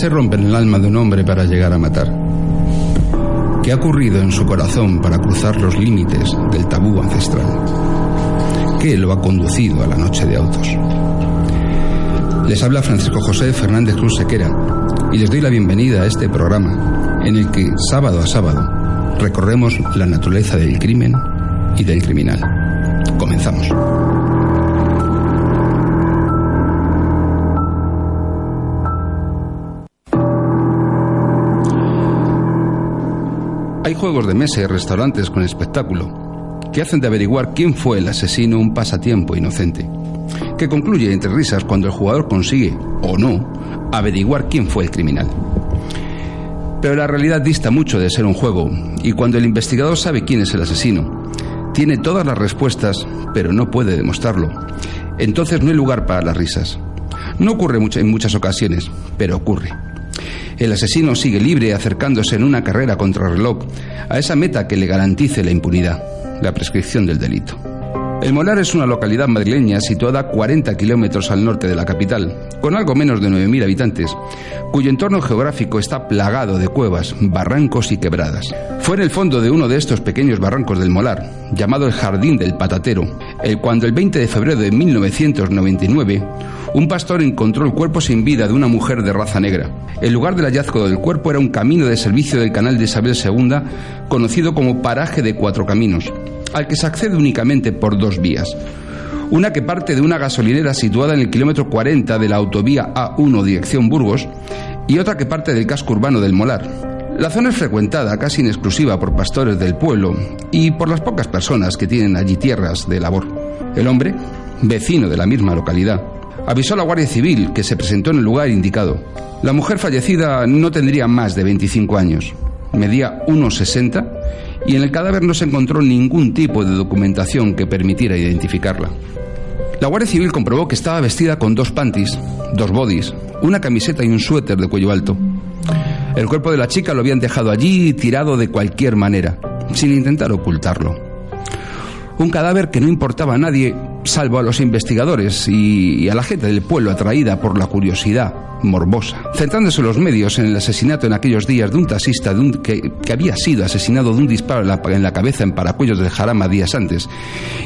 se rompe en el alma de un hombre para llegar a matar? ¿Qué ha ocurrido en su corazón para cruzar los límites del tabú ancestral? ¿Qué lo ha conducido a la noche de autos? Les habla Francisco José Fernández Cruz Sequera y les doy la bienvenida a este programa en el que sábado a sábado recorremos la naturaleza del crimen y del criminal. Comenzamos. Hay juegos de mesa y restaurantes con espectáculo que hacen de averiguar quién fue el asesino un pasatiempo inocente, que concluye entre risas cuando el jugador consigue, o no, averiguar quién fue el criminal. Pero la realidad dista mucho de ser un juego, y cuando el investigador sabe quién es el asesino, tiene todas las respuestas, pero no puede demostrarlo, entonces no hay lugar para las risas. No ocurre en muchas ocasiones, pero ocurre. El asesino sigue libre acercándose en una carrera contra reloj a esa meta que le garantice la impunidad, la prescripción del delito. El Molar es una localidad madrileña situada a 40 kilómetros al norte de la capital, con algo menos de 9.000 habitantes, cuyo entorno geográfico está plagado de cuevas, barrancos y quebradas. Fue en el fondo de uno de estos pequeños barrancos del Molar, llamado el Jardín del Patatero, el cuando el 20 de febrero de 1999 un pastor encontró el cuerpo sin vida de una mujer de raza negra. El lugar del hallazgo del cuerpo era un camino de servicio del canal de Isabel II, conocido como Paraje de Cuatro Caminos, al que se accede únicamente por dos vías. Una que parte de una gasolinera situada en el kilómetro 40 de la autovía A1 dirección Burgos y otra que parte del casco urbano del Molar. La zona es frecuentada casi en exclusiva por pastores del pueblo y por las pocas personas que tienen allí tierras de labor. El hombre, vecino de la misma localidad, avisó a la Guardia Civil que se presentó en el lugar indicado. La mujer fallecida no tendría más de 25 años, medía 1,60 y en el cadáver no se encontró ningún tipo de documentación que permitiera identificarla. La Guardia Civil comprobó que estaba vestida con dos panties, dos bodies, una camiseta y un suéter de cuello alto. El cuerpo de la chica lo habían dejado allí tirado de cualquier manera, sin intentar ocultarlo. Un cadáver que no importaba a nadie, salvo a los investigadores y, a la gente del pueblo atraída por la curiosidad morbosa, centrándose los medios en el asesinato en aquellos días de un taxista de un, que, había sido asesinado de un disparo en la, cabeza en Paracuellos del Jarama días antes,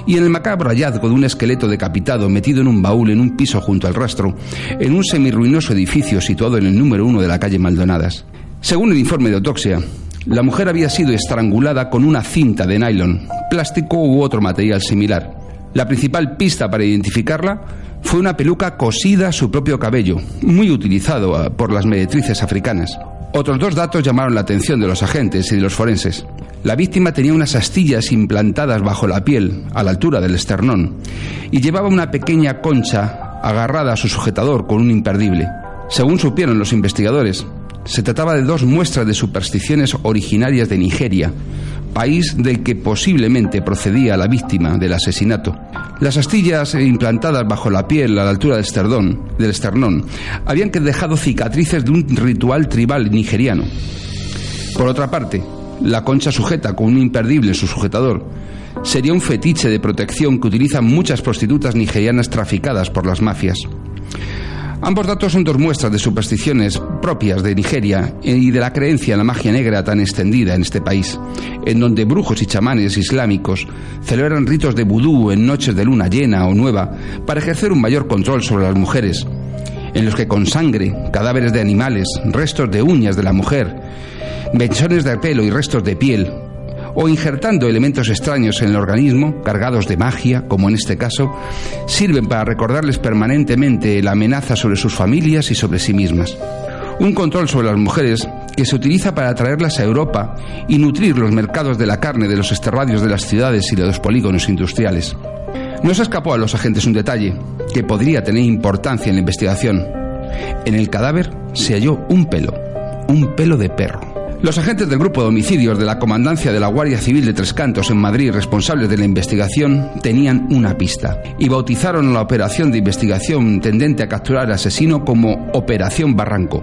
y en el macabro hallazgo de un esqueleto decapitado metido en un baúl en un piso junto al rastro, en un semirruinoso edificio situado en el número uno de la calle Maldonadas. Según el informe de autopsia, la mujer había sido estrangulada con una cinta de nylon, plástico u otro material similar. La principal pista para identificarla fue una peluca cosida a su propio cabello, muy utilizado ah, por las meretrices africanas. Otros dos datos llamaron la atención de los agentes y de los forenses. La víctima tenía unas astillas implantadas bajo la piel, a la altura del esternón, y llevaba una pequeña concha agarrada a su sujetador con un imperdible. Según supieron los investigadores, se trataba de dos muestras de supersticiones originarias de Nigeria, país del que posiblemente procedía la víctima del asesinato. Las astillas implantadas bajo la piel a la altura del esternón, habían dejado cicatrices de un ritual tribal nigeriano. Por otra parte, la concha sujeta con un imperdible su sujetador sería un fetiche de protección que utilizan muchas prostitutas nigerianas traficadas por las mafias. Ambos datos son dos muestras de supersticiones propias de Nigeria y de la creencia en la magia negra tan extendida en este país, en donde brujos y chamanes islámicos celebran ritos de vudú en noches de luna llena o nueva para ejercer un mayor control sobre las mujeres, en los que con sangre, cadáveres de animales, restos de uñas de la mujer, mechones de pelo y restos de piel, o injertando elementos extraños en el organismo, cargados de magia, como en este caso, sirven para recordarles permanentemente la amenaza sobre sus familias y sobre sí mismas. Un control sobre las mujeres que se utiliza para atraerlas a Europa y nutrir los mercados de la carne de los esterradios de las ciudades y de los polígonos industriales. No se escapó a los agentes un detalle que podría tener importancia en la investigación. En el cadáver se halló un pelo, un pelo de perro. Los agentes del grupo de homicidios de la Comandancia de la Guardia Civil de Tres Cantos en Madrid, responsables de la investigación, tenían una pista y bautizaron la operación de investigación tendente a capturar al asesino como Operación Barranco,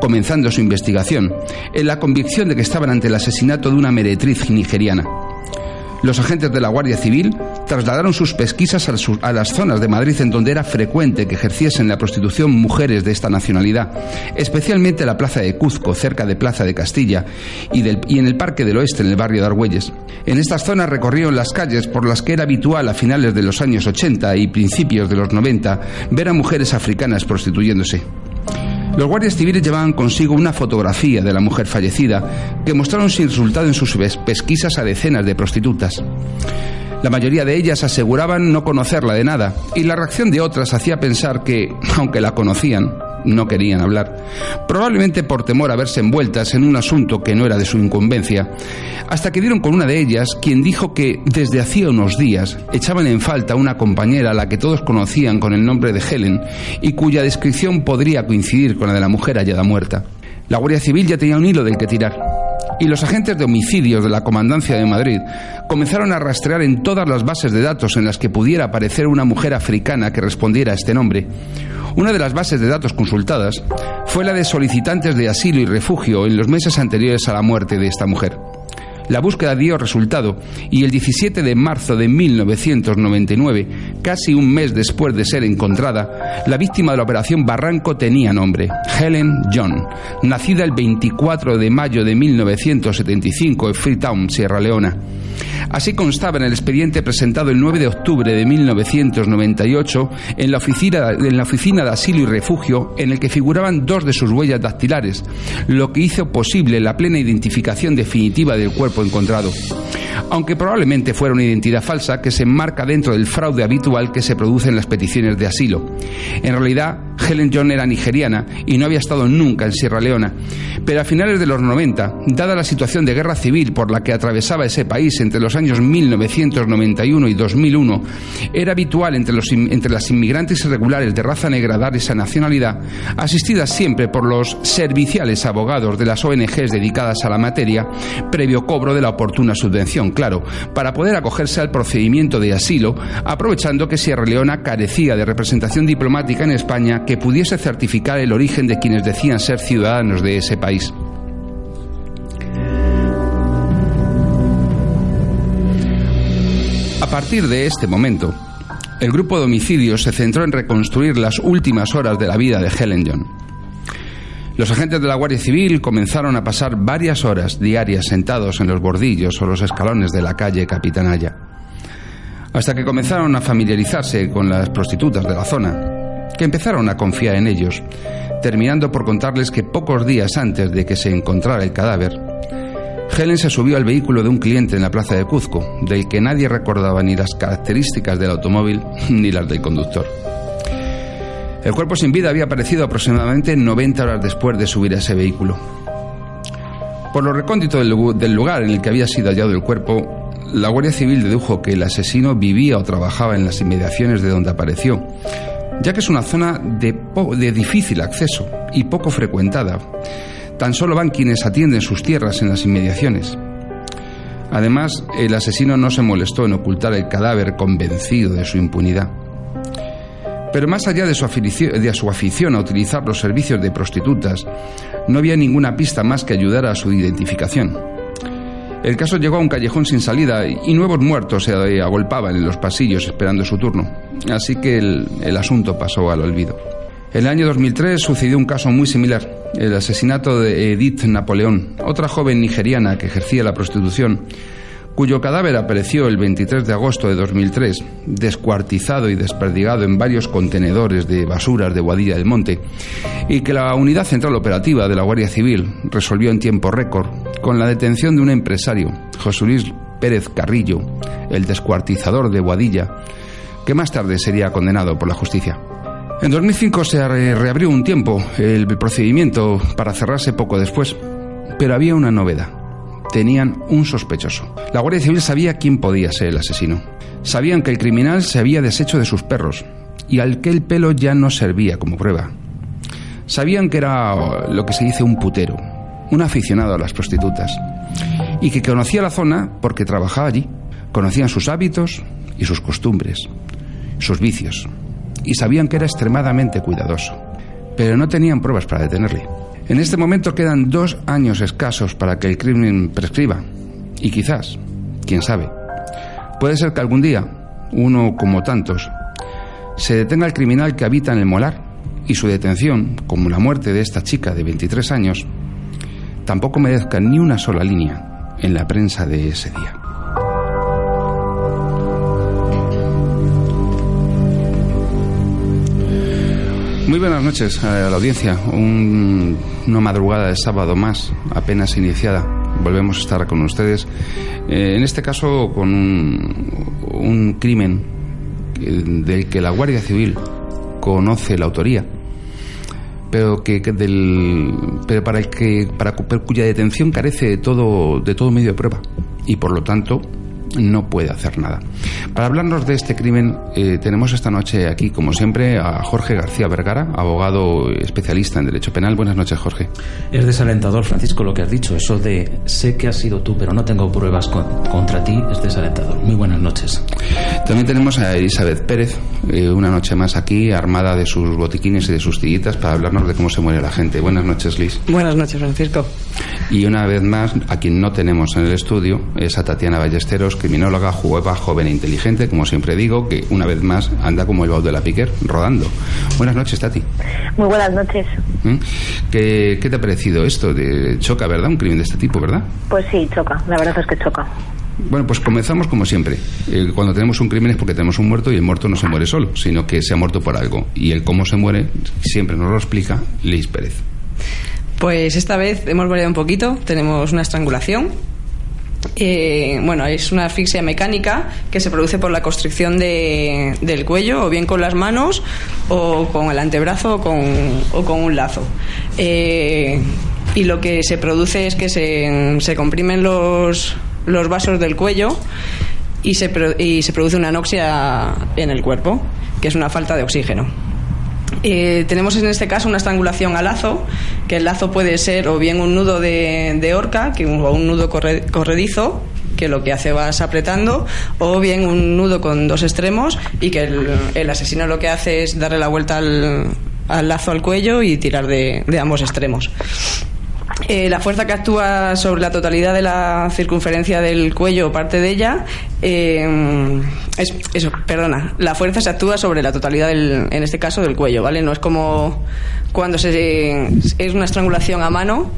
comenzando su investigación en la convicción de que estaban ante el asesinato de una meretriz nigeriana. Los agentes de la Guardia Civil trasladaron sus pesquisas a las zonas de Madrid en donde era frecuente que ejerciesen la prostitución mujeres de esta nacionalidad, especialmente la Plaza de Cuzco, cerca de Plaza de Castilla, y, y en el Parque del Oeste, en el barrio de Argüelles. En estas zonas recorrieron las calles por las que era habitual a finales de los años 80 y principios de los 90 ver a mujeres africanas prostituyéndose. Los guardias civiles llevaban consigo una fotografía de la mujer fallecida que mostraron sin resultado en sus pesquisas a decenas de prostitutas. La mayoría de ellas aseguraban no conocerla de nada y la reacción de otras hacía pensar que, aunque la conocían, no querían hablar, probablemente por temor a verse envueltas en un asunto que no era de su incumbencia, hasta que dieron con una de ellas, quien dijo que desde hacía unos días echaban en falta una compañera a la que todos conocían con el nombre de Helen y cuya descripción podría coincidir con la de la mujer hallada muerta. La Guardia Civil ya tenía un hilo del que tirar y los agentes de homicidios de la Comandancia de Madrid comenzaron a rastrear en todas las bases de datos en las que pudiera aparecer una mujer africana que respondiera a este nombre. Una de las bases de datos consultadas fue la de solicitantes de asilo y refugio en los meses anteriores a la muerte de esta mujer. La búsqueda dio resultado y el 17 de marzo de 1999, casi un mes después de ser encontrada, la víctima de la operación Barranco tenía nombre, Helen John, nacida el 24 de mayo de 1975 en Freetown, Sierra Leona. Así constaba en el expediente presentado el 9 de octubre de 1998 en la, oficina, de Asilo y Refugio, en el que figuraban dos de sus huellas dactilares, lo que hizo posible la plena identificación definitiva del cuerpo encontrado aunque probablemente fuera una identidad falsa que se enmarca dentro del fraude habitual que se produce en las peticiones de asilo. En realidad, Helen John era nigeriana y no había estado nunca en Sierra Leona, pero a finales de los 90, dada la situación de guerra civil por la que atravesaba ese país entre los años 1991 y 2001, era habitual entre, los, entre las inmigrantes irregulares de raza negra dar esa nacionalidad, asistida siempre por los serviciales abogados de las ONGs dedicadas a la materia, previo cobro de la oportuna subvención claro, para poder acogerse al procedimiento de asilo, aprovechando que Sierra Leona carecía de representación diplomática en España que pudiese certificar el origen de quienes decían ser ciudadanos de ese país. A partir de este momento, el grupo de homicidios se centró en reconstruir las últimas horas de la vida de Helen John. Los agentes de la Guardia Civil comenzaron a pasar varias horas diarias sentados en los bordillos o los escalones de la calle Capitanaya, hasta que comenzaron a familiarizarse con las prostitutas de la zona, que empezaron a confiar en ellos, terminando por contarles que pocos días antes de que se encontrara el cadáver, Helen se subió al vehículo de un cliente en la plaza de Cuzco, del que nadie recordaba ni las características del automóvil ni las del conductor. El cuerpo sin vida había aparecido aproximadamente 90 horas después de subir a ese vehículo. Por lo recóndito del lugar en el que había sido hallado el cuerpo, la Guardia Civil dedujo que el asesino vivía o trabajaba en las inmediaciones de donde apareció, ya que es una zona de, de difícil acceso y poco frecuentada. Tan solo van quienes atienden sus tierras en las inmediaciones. Además, el asesino no se molestó en ocultar el cadáver convencido de su impunidad. Pero más allá de su, afición, a utilizar los servicios de prostitutas, no había ninguna pista más que ayudar a su identificación. El caso llegó a un callejón sin salida y nuevos muertos se agolpaban en los pasillos esperando su turno. Así que el, asunto pasó al olvido. En el año 2003 sucedió un caso muy similar, el asesinato de Edith Napoleón, otra joven nigeriana que ejercía la prostitución cuyo cadáver apareció el 23 de agosto de 2003, descuartizado y desperdigado en varios contenedores de basuras de Guadilla del Monte, y que la Unidad Central Operativa de la Guardia Civil resolvió en tiempo récord con la detención de un empresario, José Luis Pérez Carrillo, el descuartizador de Guadilla, que más tarde sería condenado por la justicia. En 2005 se reabrió un tiempo el procedimiento para cerrarse poco después, pero había una novedad tenían un sospechoso. La Guardia Civil sabía quién podía ser el asesino. Sabían que el criminal se había deshecho de sus perros y al que el pelo ya no servía como prueba. Sabían que era lo que se dice un putero, un aficionado a las prostitutas, y que conocía la zona porque trabajaba allí. Conocían sus hábitos y sus costumbres, sus vicios, y sabían que era extremadamente cuidadoso, pero no tenían pruebas para detenerle. En este momento quedan dos años escasos para que el crimen prescriba. Y quizás, quién sabe, Puede ser que algún día, uno como tantos, se detenga el criminal que habita en el molar y su detención, como la muerte de esta chica de 23 años, tampoco merezca ni una sola línea en la prensa de ese día. Muy buenas noches a la audiencia. una madrugada de sábado más, apenas iniciada. Volvemos a estar con ustedes. Eh, en este caso, con un, crimen del que la Guardia Civil conoce la autoría, pero que, del, pero para el que para cuya detención carece de todo de todo medio de prueba y por lo tanto no puede hacer nada. Para hablarnos de este crimen, eh, tenemos esta noche aquí, como siempre, a Jorge García Vergara, abogado especialista en Derecho Penal. Buenas noches, Jorge. Es desalentador, Francisco, lo que has dicho. Eso de sé que has sido tú, pero no tengo pruebas contra ti, es desalentador. Muy buenas noches. También tenemos a Elizabeth Pérez, eh, una noche más aquí, armada de sus botiquines y de sus tillitas, para hablarnos de cómo se muere la gente. Buenas noches, Liz. Buenas noches, Francisco. Y una vez más, a quien no tenemos en el estudio es a Tatiana Ballesteros, criminóloga, jueva, joven e inteligente, como siempre digo, que una vez más anda como el baúl de la piquer, rodando. Buenas noches, Tati. Muy buenas noches. ¿Mm? ¿Qué, te ha parecido esto? De, choca, ¿verdad? Un crimen de este tipo, ¿verdad? Pues sí, choca. La verdad es que choca. Bueno, pues comenzamos como siempre. Eh, cuando tenemos un crimen es porque tenemos un muerto y el muerto no se muere solo, sino que se ha muerto por algo. Y el cómo se muere siempre nos lo explica Liz Pérez. Pues esta vez hemos variado un poquito. Tenemos una estrangulación. Eh, bueno, es una asfixia mecánica que se produce por la constricción del cuello, o bien con las manos, o con el antebrazo, o con, un lazo. Eh, y lo que se produce es que se, comprimen los, los vasos del cuello y se, y se produce una anoxia en el cuerpo, que es una falta de oxígeno. Eh, tenemos en este caso una estrangulación a lazo, que el lazo puede ser o bien un nudo de, de horca que, o un nudo corredizo, que lo que hace vas apretando, o bien un nudo con dos extremos y que el, asesino lo que hace es darle la vuelta al, lazo al cuello y tirar de ambos extremos. Eh, la fuerza que actúa sobre la totalidad de la circunferencia del cuello o parte de ella eh, es eso, perdona, la fuerza se actúa sobre la totalidad del, en este caso del cuello, ¿vale? No es como cuando se es una estrangulación a mano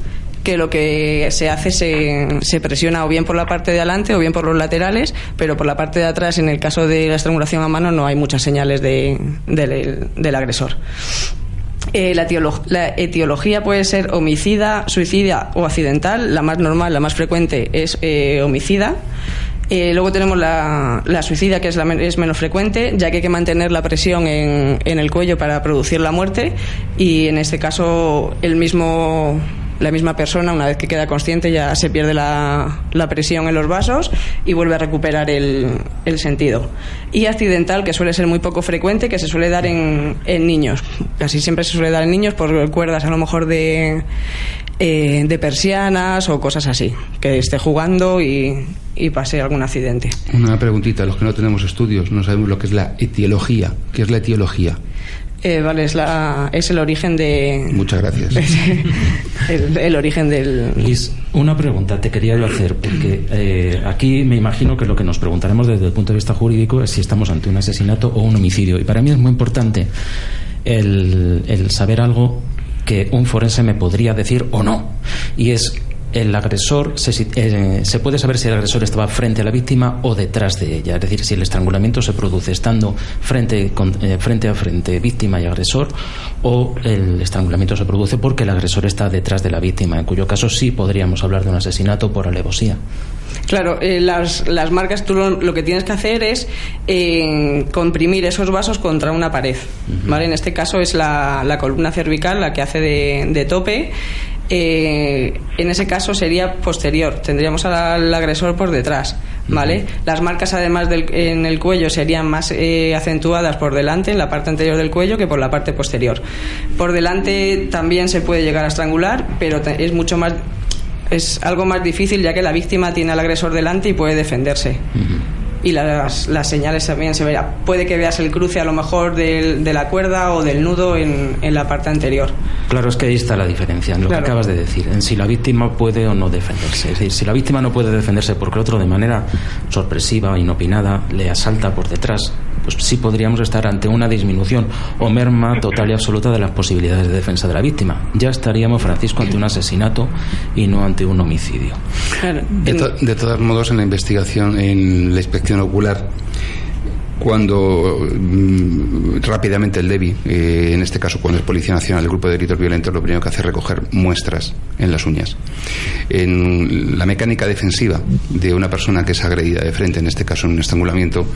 que lo que se hace se, se presiona o bien por la parte de adelante o bien por los laterales, pero por la parte de atrás, en el caso de la estrangulación a mano, no hay muchas señales de, del agresor. Eh, la, etiología puede ser homicida, suicida o accidental. La más normal, la más frecuente es eh, homicida. Eh, luego tenemos la, suicida, que es, la, es, menos frecuente, ya que hay que mantener la presión en, en, el cuello para producir la muerte. Y en este caso, el mismo la misma persona, una vez que queda consciente, ya se pierde la, presión en los vasos y vuelve a recuperar el, sentido. Y accidental, que suele ser muy poco frecuente, que se suele dar en, niños. Casi siempre se suele dar en niños por cuerdas a lo mejor de, eh, de persianas o cosas así, que esté jugando y, y pase algún accidente. Una preguntita, los que no tenemos estudios, no sabemos lo que es la etiología. ¿Qué es la etiología? Eh, vale, es, la, es el origen de... Muchas gracias. el, origen del... Liz, una pregunta te quería yo hacer, porque eh, aquí me imagino que lo que nos preguntaremos desde el punto de vista jurídico es si estamos ante un asesinato o un homicidio. Y para mí es muy importante el, el saber algo que un forense me podría decir o no. Y es el agresor se, eh, se, puede saber si el agresor estaba frente a la víctima o detrás de ella, es decir, si el estrangulamiento se produce estando frente, eh, frente a frente víctima y agresor o el estrangulamiento se produce porque el agresor está detrás de la víctima, en cuyo caso sí podríamos hablar de un asesinato por alevosía. Claro, eh, las, las, marcas tú lo, que tienes que hacer es comprimir esos vasos contra una pared. ¿vale? En este caso es la, la, columna cervical la que hace de, de tope eh, en ese caso sería posterior, tendríamos al, agresor por detrás, ¿vale? Las marcas además del, en el cuello serían más eh, acentuadas por delante, en la parte anterior del cuello, que por la parte posterior. Por delante también se puede llegar a estrangular, pero es mucho más es algo más difícil ya que la víctima tiene al agresor delante y puede defenderse. Y las, las señales también se verá. Puede que veas el cruce a lo mejor de la cuerda o del nudo en, en, la parte anterior. Claro, es que ahí está la diferencia, en lo que acabas de decir, en si la víctima puede o no defenderse. Es decir, si la víctima no puede defenderse porque el otro de manera sorpresiva, inopinada, le asalta por detrás, pues sí podríamos estar ante una disminución o merma total y absoluta de las posibilidades de defensa de la víctima. Ya estaríamos, Francisco, ante un asesinato y no ante un homicidio. De, de todos modos, en la investigación, en la inspección ocular, cuando mm, rápidamente el DEBI, eh, en este caso cuando es Policía Nacional, el Grupo de Delitos Violentos, lo primero que hace es recoger muestras en las uñas. En la mecánica defensiva de una persona que es agredida de frente, en este caso en un estrangulamiento,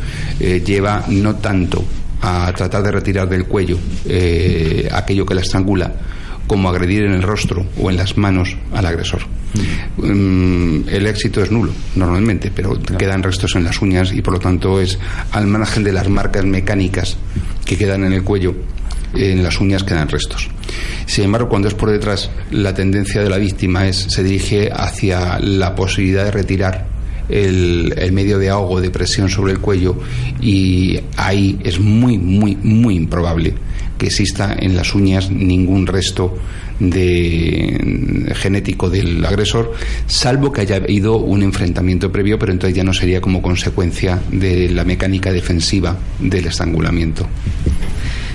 eh, lleva no tanto a tratar de retirar del cuello eh, aquello que la estrangula, como agredir en el rostro o en las manos al agresor. Mm, el éxito es nulo normalmente, pero quedan restos en las uñas y por lo tanto es al margen de las marcas mecánicas que quedan en el cuello, en las uñas quedan restos. Sin embargo, cuando es por detrás, la tendencia de la víctima es se dirige hacia la posibilidad de retirar el, el, medio de ahogo de presión sobre el cuello y ahí es muy, muy, muy improbable que exista en las uñas ningún resto de genético del agresor, salvo que haya habido un enfrentamiento previo, pero entonces ya no sería como consecuencia de la mecánica defensiva del estrangulamiento.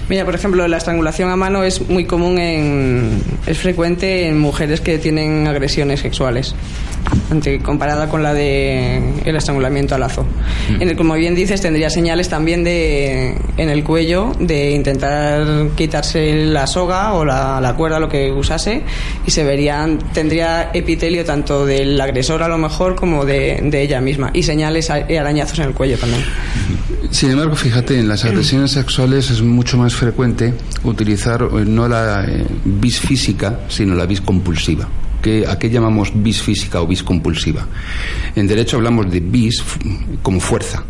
Mira, por ejemplo, la estrangulación a mano es muy común en, es frecuente en mujeres que tienen agresiones sexuales, ante, comparada con la de el estrangulamiento a lazo. Mm. En el, como bien dices, tendría señales también de en el cuello de intentar quitarse la soga o la, la cuerda, lo que usase, y se verían, tendría epitelio tanto del agresor a lo mejor como de, de ella misma, y señales y arañazos en el cuello también. Sin embargo, fíjate, en las agresiones sexuales es mucho más frecuente utilizar eh, no la eh, vis física, sino la vis compulsiva. Que, ¿A qué llamamos vis física o vis compulsiva? En derecho hablamos de vis como fuerza.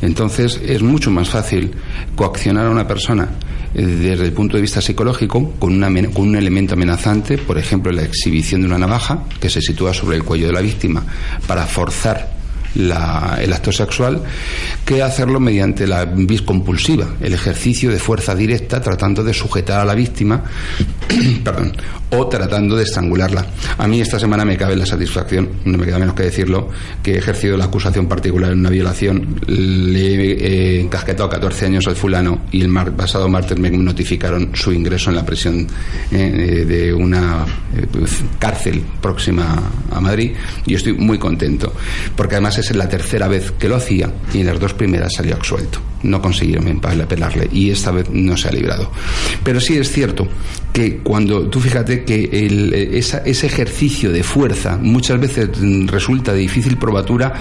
Entonces es mucho más fácil coaccionar a una persona eh, desde el punto de vista psicológico con, una, con un elemento amenazante, por ejemplo la exhibición de una navaja que se sitúa sobre el cuello de la víctima para forzar la, el acto sexual que hacerlo mediante la vis compulsiva, el ejercicio de fuerza directa tratando de sujetar a la víctima o tratando de estrangularla. A mí esta semana me cabe la satisfacción, no me queda menos que decirlo, que he ejercido la acusación particular en una violación, le he encasquetado 14 años al fulano y el mar, pasado martes me notificaron su ingreso en la prisión eh, de una eh, cárcel próxima a Madrid y estoy muy contento, porque además es la tercera vez que lo hacía y en las dos primeras salió absuelto. No consiguieron apelarle y esta vez no se ha librado. Pero sí es cierto que cuando tú fíjate que el, ese ejercicio de fuerza muchas veces resulta de difícil probatura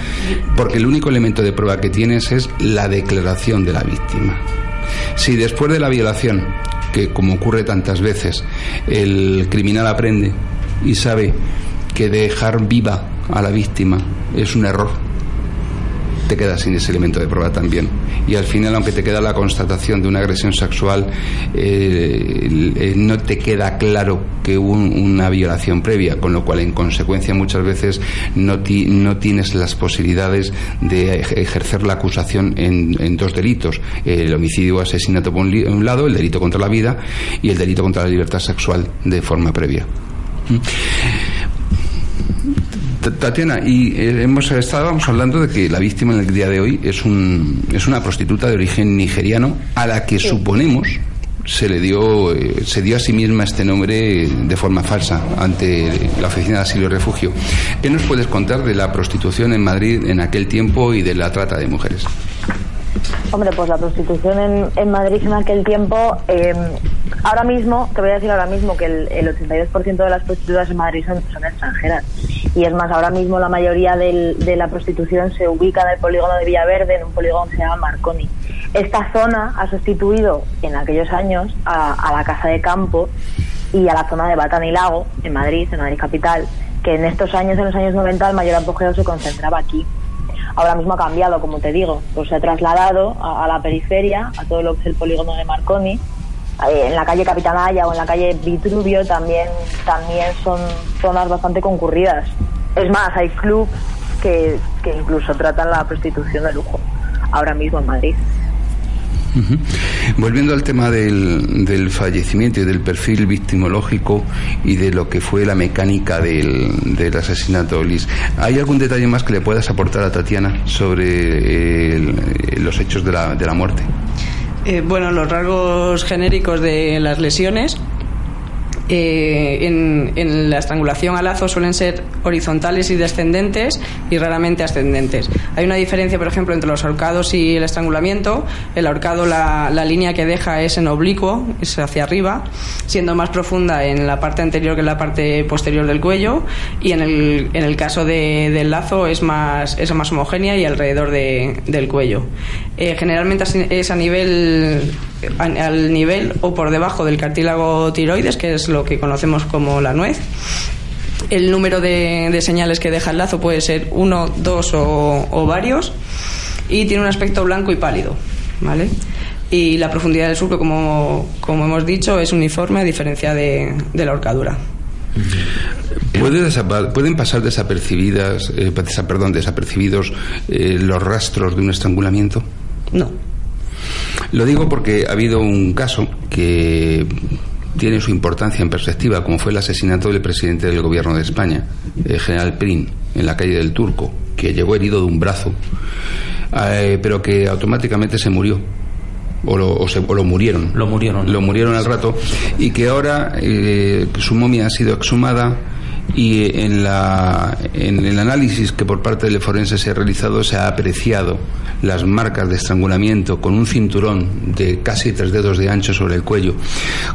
porque el único elemento de prueba que tienes es la declaración de la víctima. Si después de la violación, que como ocurre tantas veces, el criminal aprende y sabe que dejar viva a la víctima es un error, te quedas sin ese elemento de prueba también. Y al final, aunque te queda la constatación de una agresión sexual, eh, eh, no te queda claro que hubo una violación previa, con lo cual, en consecuencia, muchas veces no, no tienes las posibilidades de ejercer la acusación en, dos delitos: el homicidio o asesinato por un lado, el delito contra la vida y el delito contra la libertad sexual de forma previa. Tatiana, y eh, hemos estábamos hablando de que la víctima en el día de hoy es un es una prostituta de origen nigeriano a la que suponemos se le dio eh, se dio a sí misma este nombre de forma falsa ante la oficina de asilo y refugio. ¿Qué nos puedes contar de la prostitución en Madrid en aquel tiempo y de la trata de mujeres? Hombre, pues la prostitución en, en Madrid en aquel tiempo, eh, ahora mismo, te voy a decir ahora mismo que el, el 82% de las prostitutas en Madrid son, son, extranjeras. Y es más, ahora mismo la mayoría del, de la prostitución se ubica en el polígono de Villaverde, en un polígono que se llama Marconi. Esta zona ha sustituido en aquellos años a, la Casa de Campo y a la zona de Batán y Lago, en Madrid, en Madrid capital, que en estos años, en los años 90, el mayor apogeo se concentraba aquí ahora mismo ha cambiado, como te digo, pues se ha trasladado a la periferia, a todo lo que es el polígono de Marconi. Eh, en la calle Capitanaya o en la calle Vitruvio también, también son zonas bastante concurridas. Es más, hay clubs que, que incluso tratan la prostitución de lujo. ahora mismo en Madrid. Volviendo al tema del, del, fallecimiento y del perfil victimológico y de lo que fue la mecánica del, del asesinato, Liz, ¿hay algún detalle más que le puedas aportar a Tatiana sobre los hechos de la, de la muerte? Eh, bueno, los rasgos genéricos de las lesiones eh, en, la estrangulación a lazo suelen ser horizontales y descendentes y raramente ascendentes. Hay una diferencia, por ejemplo, entre los ahorcados y el estrangulamiento. El ahorcado, la, línea que deja es en oblicuo, es hacia arriba, siendo más profunda en la parte anterior que en la parte posterior del cuello. Y en el, en el caso del lazo es más, es más homogénea y alrededor del cuello. Eh, generalmente es a nivel al nivel o por debajo del cartílago tiroides, que es lo que conocemos como la nuez. El número de, señales que deja el lazo puede ser uno, dos o, varios y tiene un aspecto blanco y pálido, ¿vale? Y la profundidad del surco, como, como hemos dicho, es uniforme a diferencia de, la horcadura. ¿Pueden pasar desapercibidas, eh, perdón, desapercibidos eh, los rastros de un estrangulamiento? No. Lo digo porque ha habido un caso que tiene su importancia en perspectiva, como fue el asesinato del presidente del gobierno de España, el general Prin, en la calle del Turco, que llegó herido de un brazo, eh, pero que automáticamente se murió. O lo, lo, murieron. Lo murieron. Lo murieron al rato. Y que ahora eh, su momia ha sido exhumada y en, la, en el análisis que por parte del forense se ha realizado se ha apreciado las marcas de estrangulamiento con un cinturón de casi tres dedos de ancho sobre el cuello,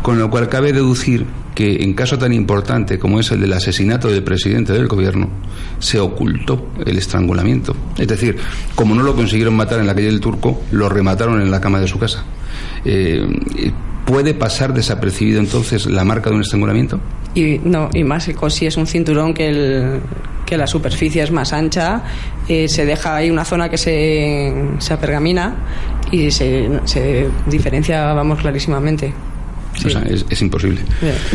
con lo cual cabe deducir que en caso tan importante como es el del asesinato del presidente del gobierno, se ocultó el estrangulamiento. Es decir, como no lo consiguieron matar en la calle del Turco, lo remataron en la cama de su casa. Eh, ¿Puede pasar desapercibido entonces la marca de un estrangulamiento? Y no, y más si es un cinturón que, el, que la superficie es más ancha, eh, se deja ahí una zona que se, se apergamina y se, se diferencia, vamos, clarísimamente. O sea, es, imposible.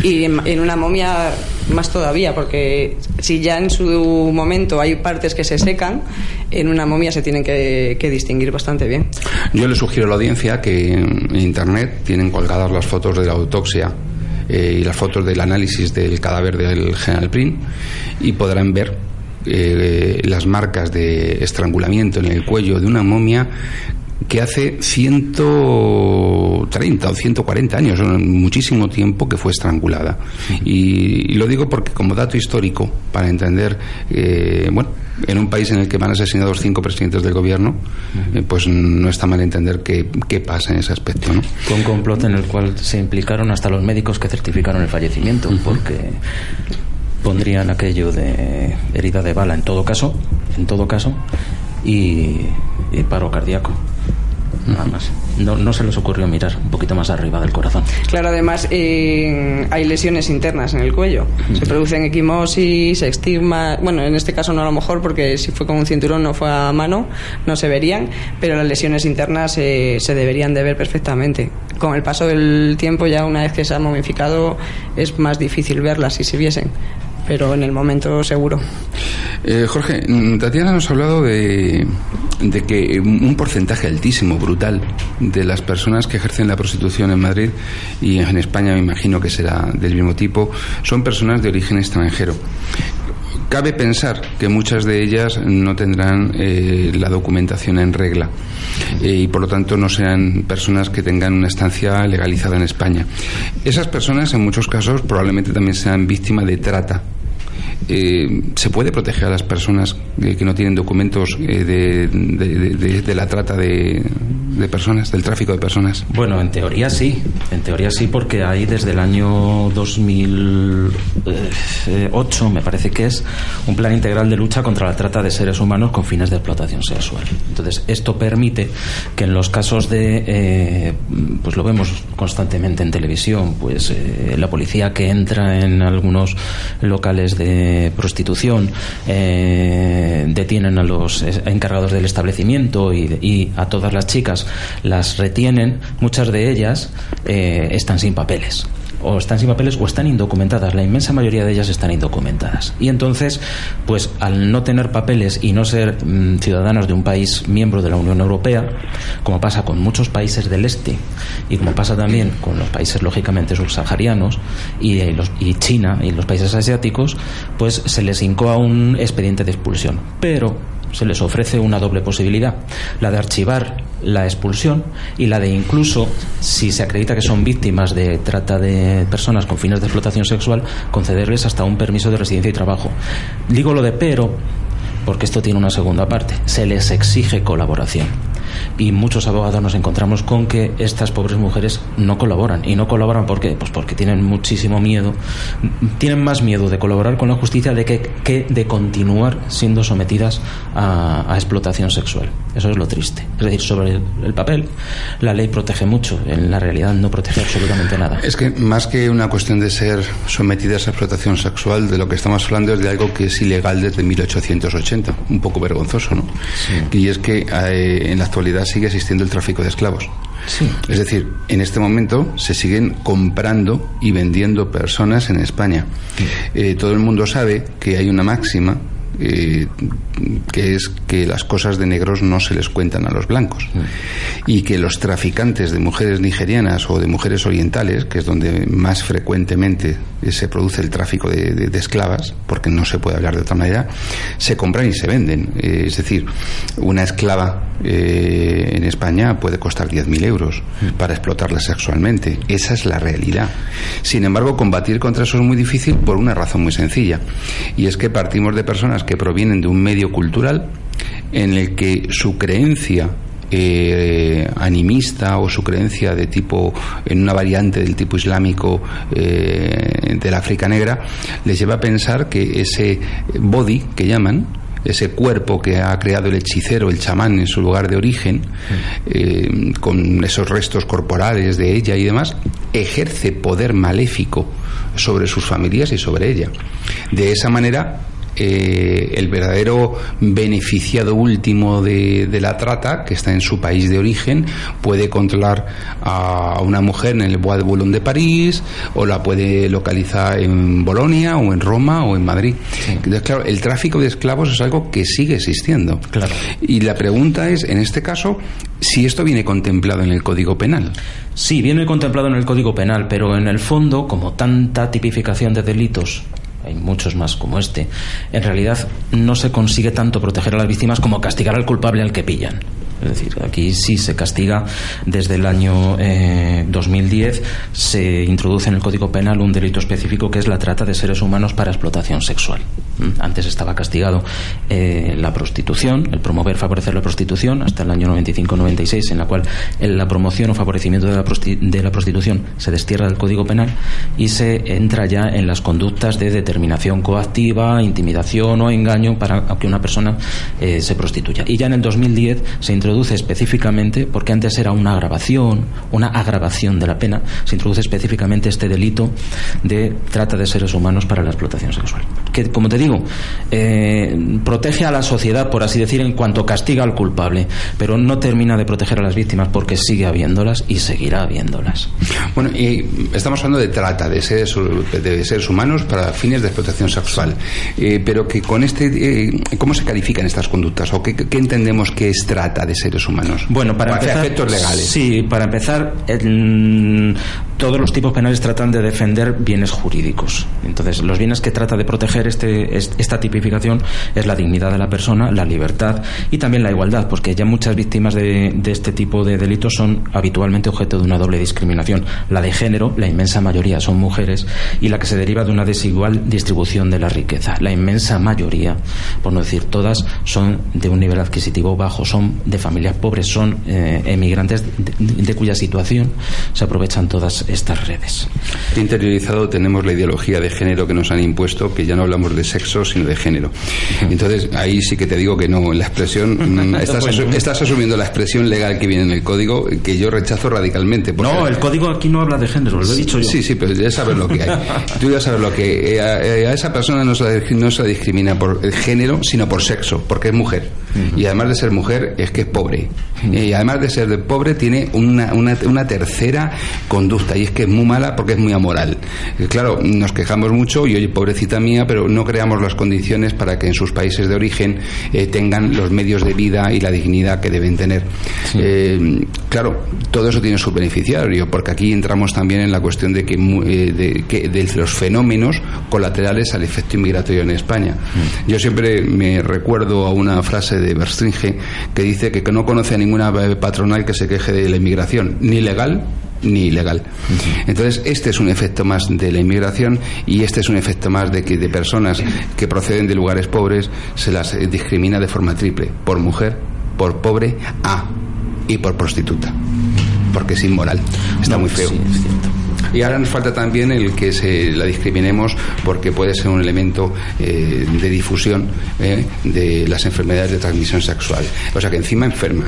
Y en, una momia más todavía, porque si ya en su momento hay partes que se secan, en una momia se tienen que, distinguir bastante bien. Yo le sugiero a la audiencia que en Internet tienen colgadas las fotos de la autopsia eh, y las fotos del análisis del cadáver del general Prin y podrán ver eh, las marcas de estrangulamiento en el cuello de una momia que hace 130 o 140 años, muchísimo tiempo que fue estrangulada. Y, lo digo porque como dato histórico, para entender, eh, bueno, en un país en el que van asesinados cinco presidentes del gobierno, eh, pues no está mal entender qué, qué pasa en ese aspecto. ¿no? Fue un complot en el cual se implicaron hasta los médicos que certificaron el fallecimiento, porque pondrían aquello de herida de bala en todo caso, en todo caso, y paro cardíaco nada más. No, no, se les ocurrió mirar un poquito más arriba del corazón. Claro, además eh, hay lesiones internas en el cuello. Se producen equimosis, estigma. Bueno, en este caso no a lo mejor porque si fue con un cinturón no fue a mano, no se verían, pero las lesiones internas eh, se deberían de ver perfectamente. Con el paso del tiempo, ya una vez que se ha momificado, es más difícil verlas si se viesen pero en el momento seguro. Eh, Jorge, mm, Tatiana nos ha hablado de, de que un porcentaje altísimo, brutal, de las personas que ejercen la prostitución en Madrid y en España me imagino que será del mismo tipo, son personas de origen extranjero. Cabe pensar que muchas de ellas no tendrán eh, la documentación en regla eh, y por lo tanto no sean personas que tengan una estancia legalizada en España. Esas personas en muchos casos probablemente también sean víctimas de trata eh, ¿se puede proteger a las personas que no tienen documentos eh, de, la trata de, personas, del tráfico de personas? Bueno, en teoría sí, en teoría sí, porque hay desde el año 2008, me parece que es, un plan integral de lucha contra la trata de seres humanos con fines de explotación sexual. Entonces, esto permite que en los casos de, eh, pues lo vemos constantemente en televisión, pues la policía que entra en algunos locales de prostitución, eh, detienen a los encargados del establecimiento y, a todas las chicas las, las retienen, muchas de ellas eh, están sin papeles o están sin papeles o están indocumentadas. La inmensa mayoría de ellas están indocumentadas. Y entonces, pues al no tener papeles y no ser mm, ciudadanas de un país miembro de la Unión Europea, como pasa con muchos países del este y como pasa también con los países lógicamente subsaharianos y, eh, los, y China y los países asiáticos, pues se les incoa un expediente de expulsión. Pero se les ofrece una doble posibilidad, la de archivar la expulsión y la de incluso, si se acredita que son víctimas de trata de personas con fines de explotación sexual, concederles hasta un permiso de residencia y trabajo. Digo lo de pero porque esto tiene una segunda parte, se les exige colaboración y muchos abogados nos encontramos con que estas pobres mujeres no colaboran. ¿Y no colaboran por qué? Pues porque tienen muchísimo miedo, tienen más miedo de colaborar con la justicia de que, que de continuar siendo sometidas a, explotación sexual. Eso es lo triste. Es decir, sobre el, papel, la ley protege mucho, en la realidad no protege absolutamente nada. Es que más que una cuestión de ser sometidas a explotación sexual, de lo que estamos hablando es de algo que es ilegal desde 1880, un poco vergonzoso, ¿no? Y es que eh, en la actualidad sigue existiendo el tráfico de esclavos. Es decir, en este momento se siguen comprando y vendiendo personas en España. Eh, todo el mundo sabe que hay una máxima eh, que es que las cosas de negros no se les cuentan a los blancos y que los traficantes de mujeres nigerianas o de mujeres orientales, que es donde más frecuentemente se produce el tráfico de, esclavas, porque no se puede hablar de otra manera, se compran y se venden. Eh, es decir, una esclava eh, en España puede costar 10.000 euros para explotarla sexualmente. Esa es la realidad. Sin embargo, combatir contra eso es muy difícil por una razón muy sencilla, y es que partimos de personas que provienen de un medio cultural en el que su creencia eh, animista o su creencia de tipo en una variante del tipo islámico eh, de la África negra les lleva a pensar que ese body que llaman ese cuerpo que ha creado el hechicero, el chamán en su lugar de origen, eh, con esos restos corporales de ella y demás, ejerce poder maléfico sobre sus familias y sobre ella. De esa manera eh, el verdadero beneficiado último de, la trata, que está en su país de origen, puede controlar a una mujer en el Bois de Boulogne de París, o la puede localizar en Bolonia, o en Roma, o en Madrid. Entonces, claro, el tráfico de esclavos es algo que sigue existiendo. Claro. Y la pregunta es, en este caso, si esto viene contemplado en el Código Penal. Sí, viene contemplado en el Código Penal, pero en el fondo, como tanta tipificación de delitos hay muchos más como este, en realidad no se consigue tanto proteger a las víctimas como castigar al culpable al que pillan. Es decir, aquí sí se castiga desde el año 2010, eh, se introduce en el Código Penal un delito específico que es la trata de seres humanos para explotación sexual. ¿Mm? Antes estaba castigado eh, la prostitución, el promover, favorecer la prostitución, hasta el año 95-96, en la cual la promoción o favorecimiento de la, de la prostitución se destierra del Código Penal y se entra ya en las conductas de determinación coactiva, intimidación o engaño para que una persona eh, se prostituya. Y ya en el 2010 se introduce introduce específicamente, porque antes era una agravación, una agravación de la pena, se introduce específicamente este delito de trata de seres humanos para la explotación sexual. Que, como te digo, eh, protege a la sociedad, por así decir, en cuanto castiga al culpable, pero no termina de proteger a las víctimas porque sigue habiéndolas y seguirá habiéndolas. Bueno, y estamos hablando de trata de seres, de seres humanos para fines de explotación sexual, eh, pero que con este, eh, ¿cómo se califican estas conductas o qué, qué entendemos que es trata de seres humanos. Bueno, para, empezar, efectos legales. Sí, para empezar, todos los tipos penales tratan de defender bienes jurídicos. Entonces, los bienes que trata de proteger este, esta tipificación es la dignidad de la persona, la libertad y también la igualdad, porque ya muchas víctimas de, este tipo de delitos son habitualmente objeto de una doble discriminación. La de género, la inmensa mayoría son mujeres, y la que se deriva de una desigual distribución de la riqueza. La inmensa mayoría, por no decir todas, son de un nivel adquisitivo bajo, son de familias pobres, son eh, emigrantes de cuya situación se aprovechan todas estas redes. Interiorizado tenemos la ideología de género que nos han impuesto, que ya no hablamos de sexo, sino de género. Entonces, ahí sí que te digo que no, la expresión, mm, estás, asumiendo la expresión legal que viene en el código, que yo rechazo radicalmente. No, el código aquí no habla de género, lo he dicho yo. Sí, sí, pero ya sabes lo que hay. Tú ya sabes lo que... Eh, eh, a, esa persona no se, no se discrimina por el género, sino por sexo, porque es mujer. Y además de ser mujer, es que es pobre pobre. Y además de ser de pobre, tiene una, una, una, tercera conducta, y es que es muy mala porque es muy amoral. Claro, nos quejamos mucho, y oye, pobrecita mía, pero no creamos las condiciones para que en sus países de origen eh, tengan los medios de vida y la dignidad que deben tener. Eh, claro, todo eso tiene su beneficiario, porque aquí entramos también en la cuestión de que, eh, de, que de los fenómenos colaterales al efecto inmigratorio en España. Mm. Yo siempre me recuerdo a una frase de Berstringe que dice que no conoce a ninguna patronal que se queje de la inmigración, ni legal ni ilegal. Entonces, este es un efecto más de la inmigración y este es un efecto más de que de personas que proceden de lugares pobres se las discrimina de forma triple, por mujer, por pobre, A y por prostituta. Porque es inmoral. Está muy feo. Y ahora nos falta también el que se la discriminemos porque puede ser un elemento eh, de difusión eh, de las enfermedades de transmisión sexual. O sea que encima enferma.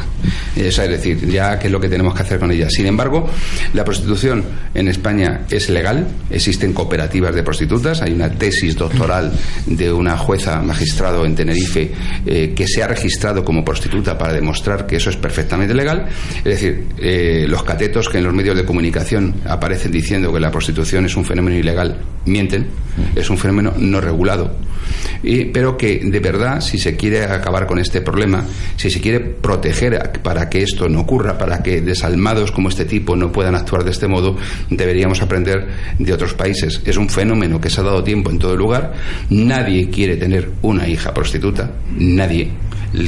es decir, ya qué es lo que tenemos que hacer con ella. Sin embargo, la prostitución en España es legal, existen cooperativas de prostitutas, hay una tesis doctoral de una jueza magistrado en Tenerife eh, que se ha registrado como prostituta para demostrar que eso es perfectamente legal. Es decir, los catetos que en los medios de comunicación aparecen diciendo que la prostitución es un fenómeno ilegal, mienten, es un fenómeno no regulado. Pero que de verdad, si se quiere acabar con este problema, si se quiere proteger para que esto no ocurra, para que desalmados como este tipo no puedan actuar de este modo, deberíamos aprender de otros países. Es un fenómeno que se ha dado tiempo en todo lugar. Nadie quiere tener una hija prostituta, nadie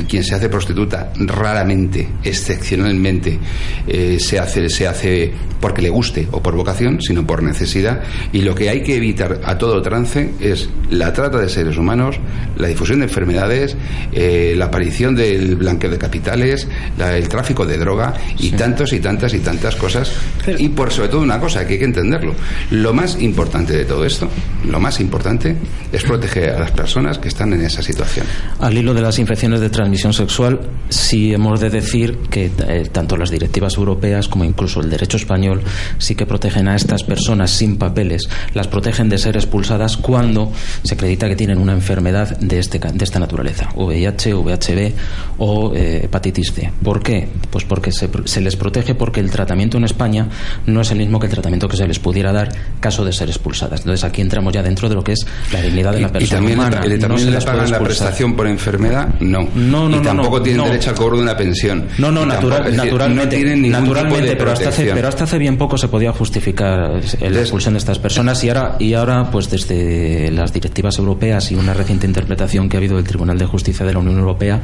quien se hace prostituta raramente, excepcionalmente, eh, se, hace, se hace porque le guste o por vocación, sino por necesidad. Y lo que hay que evitar a todo trance es la trata de seres humanos, la difusión de enfermedades, eh, la aparición del blanqueo de capitales, el tráfico de droga y tantas y tantas y tantas cosas. y por sobre todo una cosa que hay que entenderlo. Lo más importante de todo esto, lo más importante es proteger a las personas que están en esa situación. Al hilo de las infecciones de transmisión sexual, sí hemos de decir que eh, tanto las directivas europeas como incluso el derecho español sí que protegen a estas personas sin papeles, las protegen de ser expulsadas cuando se acredita que tienen una enfermedad de, este, de esta naturaleza, VIH, VHB o eh, hepatitis C. ¿Por qué? Pues porque se, se les protege porque el tratamiento en España no es el mismo que el tratamiento que se les pudiera dar caso de ser expulsadas. Entonces aquí entramos ya dentro de lo que es la dignidad de la persona y también humana. no se les pagan la prestación por enfermedad, no. No, no, y tampoco tienen derecho al cobro de una pensión. No, no, natural, naturalmente. no tienen naturalmente, pero hasta, hace, pero hasta hace bien poco se podía justificar la expulsión de estas personas y ahora, y ahora, pues desde las directivas europeas y una reciente interpretación que ha habido del Tribunal de Justicia de la Unión Europea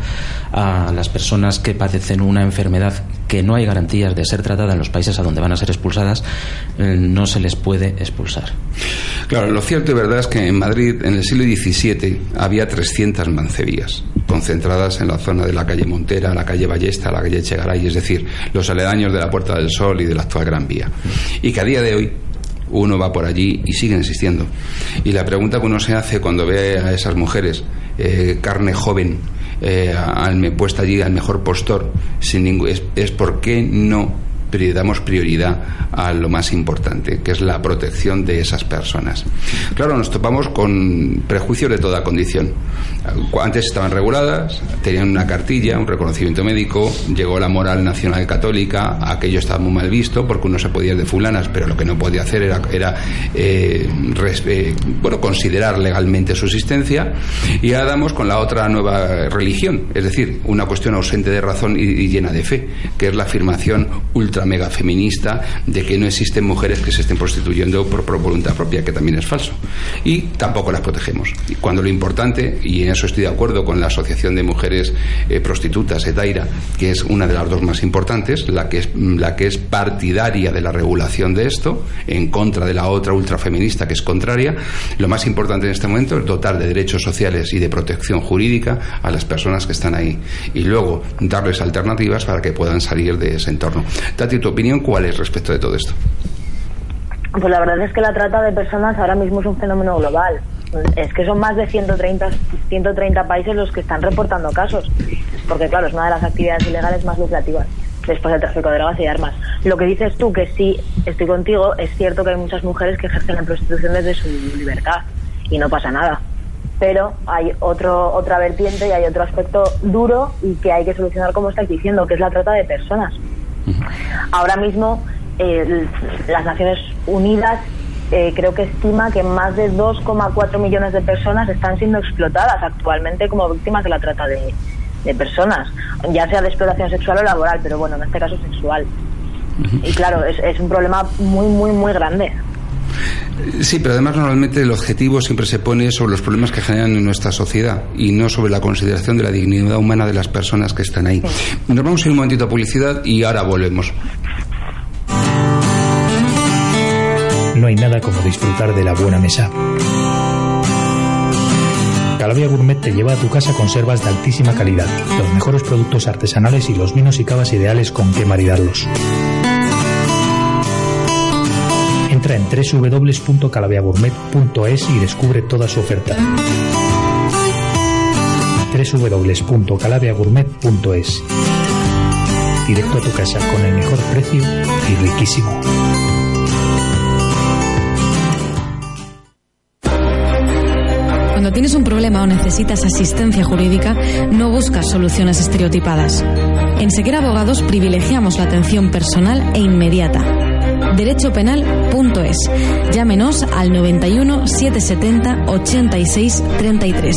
a las personas que padecen una enfermedad que no hay garantías de ser tratada en los países a donde van a ser expulsadas, eh, no se les puede expulsar. Claro, lo cierto y verdad es que en Madrid, en el siglo XVII, había 300 mancevías concentradas en la zona de la calle Montera, la calle Ballesta, la calle Chegaray, es decir, los aledaños de la Puerta del Sol y de la actual Gran Vía. Y que a día de hoy uno va por allí y siguen existiendo. Y la pregunta que uno se hace cuando ve a esas mujeres, eh, carne joven, eh, puesta allí al mejor postor, sin es, es por qué no damos prioridad a lo más importante, que es la protección de esas personas. Claro, nos topamos con prejuicios de toda condición. Antes estaban reguladas, tenían una cartilla, un reconocimiento médico, llegó la moral nacional católica, aquello estaba muy mal visto porque uno se podía ir de fulanas, pero lo que no podía hacer era, eh, eh, bueno, considerar legalmente su existencia. Y ahora damos con la otra nueva religión, es decir, una cuestión ausente de razón y llena de fe, que es la afirmación ultra mega feminista de que no existen mujeres que se estén prostituyendo por, voluntad propia, que también es falso. Y tampoco las protegemos. Cuando lo importante, y en eso estoy de acuerdo con la Asociación de Mujeres eh, Prostitutas, ETAIRA, que es una de las dos más importantes, la que, es, la que es partidaria de la regulación de esto, en contra de la otra ultrafeminista que es contraria, lo más importante en este momento es dotar de derechos sociales y de protección jurídica a las personas que están ahí y luego darles alternativas para que puedan salir de ese entorno. ¿Tu opinión cuál es respecto de todo esto? Pues la verdad es que la trata de personas ahora mismo es un fenómeno global. Es que son más de 130, 130 países los que están reportando casos. Porque, claro, es una de las actividades ilegales más lucrativas después del tráfico de drogas y armas. Lo que dices tú, que sí, estoy contigo, es cierto que hay muchas mujeres que ejercen la prostitución desde su libertad y no pasa nada. pero hay otro, otra vertiente y hay otro aspecto duro y que hay que solucionar, como estáis diciendo, que es la trata de personas. Ahora mismo, eh, las Naciones Unidas eh, creo que estima que más de 2,4 millones de personas están siendo explotadas actualmente como víctimas de la trata de, de personas, ya sea de explotación sexual o laboral, pero bueno, en este caso sexual. Y claro, es, es un problema muy, muy, muy grande. Sí, pero además normalmente el objetivo siempre se pone sobre los problemas que generan en nuestra sociedad y no sobre la consideración de la dignidad humana de las personas que están ahí. Nos vamos a ir un momentito a publicidad y ahora volvemos. No hay nada como disfrutar de la buena mesa. Calavia Gourmet te lleva a tu casa conservas de altísima calidad, los mejores productos artesanales y los vinos y cavas ideales con que maridarlos. Entra en www.calaviagourmet.es y descubre toda su oferta. www.calaviagourmet.es Directo a tu casa con el mejor precio y riquísimo. Cuando tienes un problema o necesitas asistencia jurídica, no buscas soluciones estereotipadas. En Sequera Abogados privilegiamos la atención personal e inmediata. Derechopenal.es. Llámenos al 91 770 86 33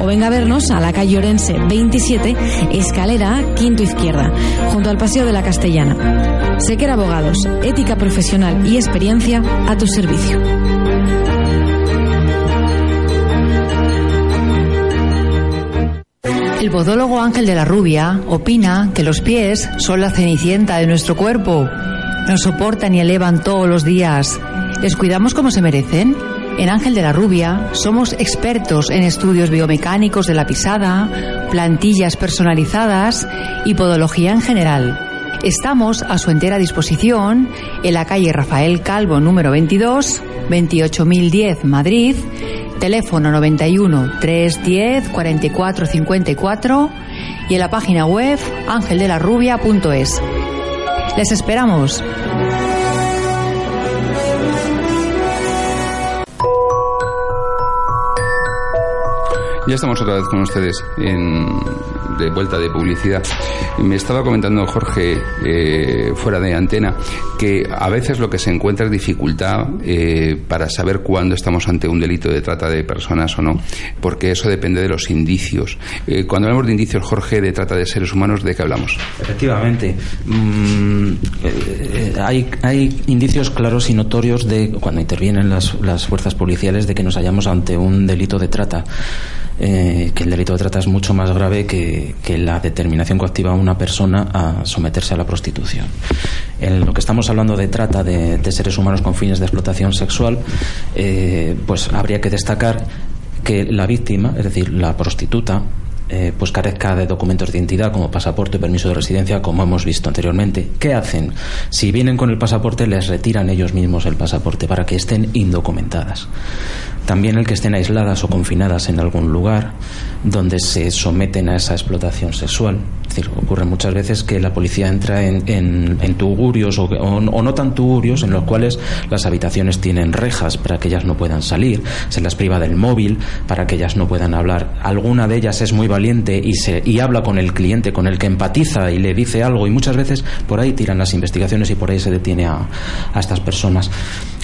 o venga a vernos a la calle Orense 27, escalera A, quinto izquierda, junto al Paseo de la Castellana. Sequera Abogados, ética profesional y experiencia a tu servicio. El podólogo Ángel de la Rubia opina que los pies son la cenicienta de nuestro cuerpo. Nos soportan y elevan todos los días. ¿Les cuidamos como se merecen? En Ángel de la Rubia somos expertos en estudios biomecánicos de la pisada, plantillas personalizadas y podología en general. Estamos a su entera disposición en la calle Rafael Calvo número 22, 28010 Madrid, teléfono 91 310 44 54 y en la página web angeldelarrubia.es. Les esperamos. Ya estamos otra vez con ustedes en, de vuelta de publicidad. Me estaba comentando Jorge eh, fuera de antena que a veces lo que se encuentra es dificultad eh, para saber cuándo estamos ante un delito de trata de personas o no, porque eso depende de los indicios. Eh, cuando hablamos de indicios, Jorge, de trata de seres humanos, ¿de qué hablamos? Efectivamente. Mm, eh, hay, hay indicios claros y notorios de cuando intervienen las, las fuerzas policiales de que nos hallamos ante un delito de trata. Eh, que el delito de trata es mucho más grave que, la determinación coactiva a una persona a someterse a la prostitución. En lo que estamos hablando de trata de, de seres humanos con fines de explotación sexual, eh, pues habría que destacar que la víctima, es decir, la prostituta, eh, pues carezca de documentos de identidad como pasaporte, permiso de residencia, como hemos visto anteriormente. ¿Qué hacen? Si vienen con el pasaporte, les retiran ellos mismos el pasaporte para que estén indocumentadas. También el que estén aisladas o confinadas en algún lugar donde se someten a esa explotación sexual. Decir, ocurre muchas veces que la policía entra en, tugurios o, o, o, no tan tugurios en los cuales las habitaciones tienen rejas para que ellas no puedan salir, se las priva del móvil para que ellas no puedan hablar. Alguna de ellas es muy valiente y, se, y habla con el cliente, con el que empatiza y le dice algo y muchas veces por ahí tiran las investigaciones y por ahí se detiene a, a estas personas.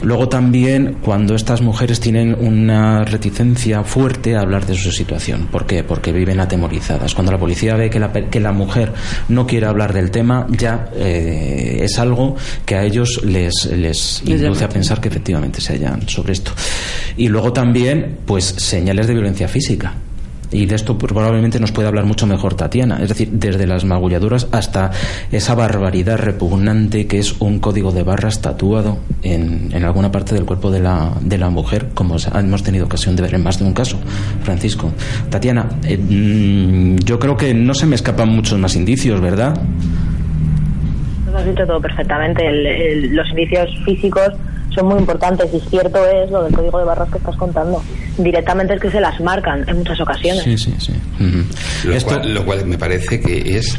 Luego también cuando estas mujeres tienen una reticencia fuerte a hablar de su situación. ¿Por qué? Porque viven atemorizadas. Cuando la policía ve que la, que la mujer no quiere hablar del tema, ya eh, es algo que a ellos les, les induce a pensar que efectivamente se hallan sobre esto. Y luego también, pues, señales de violencia física. Y de esto probablemente nos puede hablar mucho mejor Tatiana. Es decir, desde las magulladuras hasta esa barbaridad repugnante que es un código de barras tatuado en, en alguna parte del cuerpo de la, de la mujer, como hemos tenido ocasión de ver en más de un caso, Francisco. Tatiana, eh, mmm, yo creo que no se me escapan muchos más indicios, ¿verdad? Lo has dicho todo perfectamente. El, el, los indicios físicos son muy importantes y cierto es lo del código de barras que estás contando. Directamente es que se las marcan en muchas ocasiones. Sí, sí, sí. Uh -huh. lo, Esto... cual, lo, cual, me parece que es,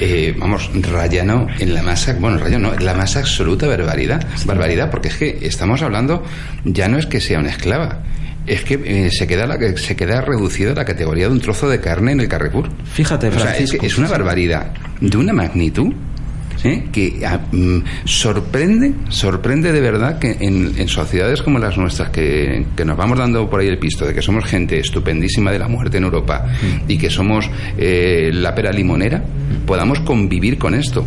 eh, vamos, rayano en la masa, bueno, rayano, en la más absoluta barbaridad, sí. barbaridad, porque es que estamos hablando, ya no es que sea una esclava, es que eh, se queda la, se queda reducida a la categoría de un trozo de carne en el Carrefour. Fíjate, O sea, es, Francisco. que es una barbaridad de una magnitud ¿eh? que ah, mm, sorprende, sorprende de verdad que en, en sociedades como las nuestras, que, que nos vamos dando por ahí el pisto de que somos gente estupendísima de la muerte en Europa y que somos eh, la pera limonera, podamos convivir con esto.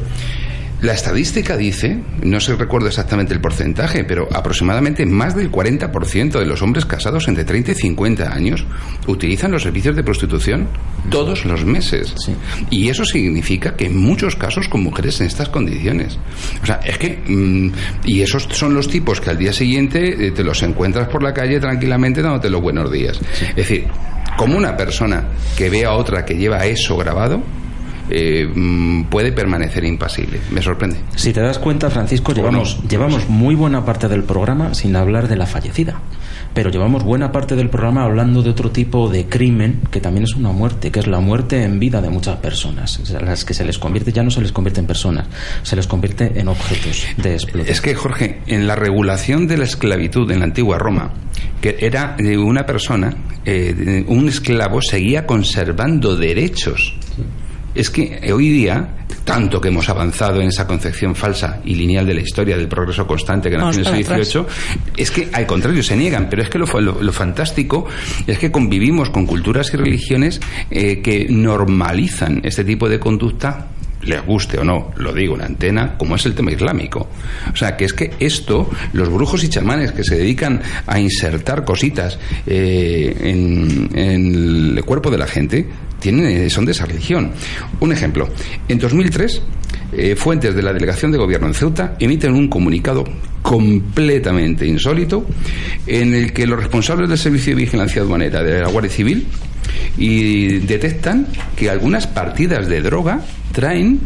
La estadística dice, no sé recuerdo exactamente el porcentaje, pero aproximadamente más del 40% de los hombres casados entre 30 y 50 años utilizan los servicios de prostitución todos los meses. Sí. Y eso significa que en muchos casos con mujeres en estas condiciones. O sea, es que... mm, y esos son los tipos que al día siguiente eh, te los encuentras por la calle tranquilamente dándote los buenos días. Es decir, como una persona que ve a otra que lleva eso grabado, eh, mm, puede permanecer impasible. Me sorprende. Si te das cuenta, Francisco, llevamos, no. llevamos muy buena parte del programa sin hablar de la fallecida. Pero llevamos buena parte del programa hablando de otro tipo de crimen que también es una muerte, que es la muerte en vida de muchas personas. O sea, las que se les convierte, ya no se les convierte en personas, se les convierte en objetos de explotación. Es que, Jorge, en la regulación de la esclavitud en la antigua Roma, que era de una persona, eh, un esclavo seguía conservando derechos. Es que hoy día, tanto que hemos avanzado en esa concepción falsa y lineal de la historia del progreso constante que nació en el siglo XVIII, es que al contrario se niegan, pero es que lo- lo fantástico es que convivimos con culturas y religiones eh, que normalizan este tipo de conducta les guste o no, lo digo en antena, como es el tema islámico. O sea, que es que esto, los brujos y chamanes que se dedican a insertar cositas eh, en, el cuerpo de la gente, tienen, eh, son de esa religión. Un ejemplo, en 2003, eh, fuentes de la Delegación de Gobierno en Ceuta emiten un comunicado completamente insólito en el que los responsables del Servicio de Vigilancia Aduanera de la Guardia Civil y detectan que algunas partidas de droga traen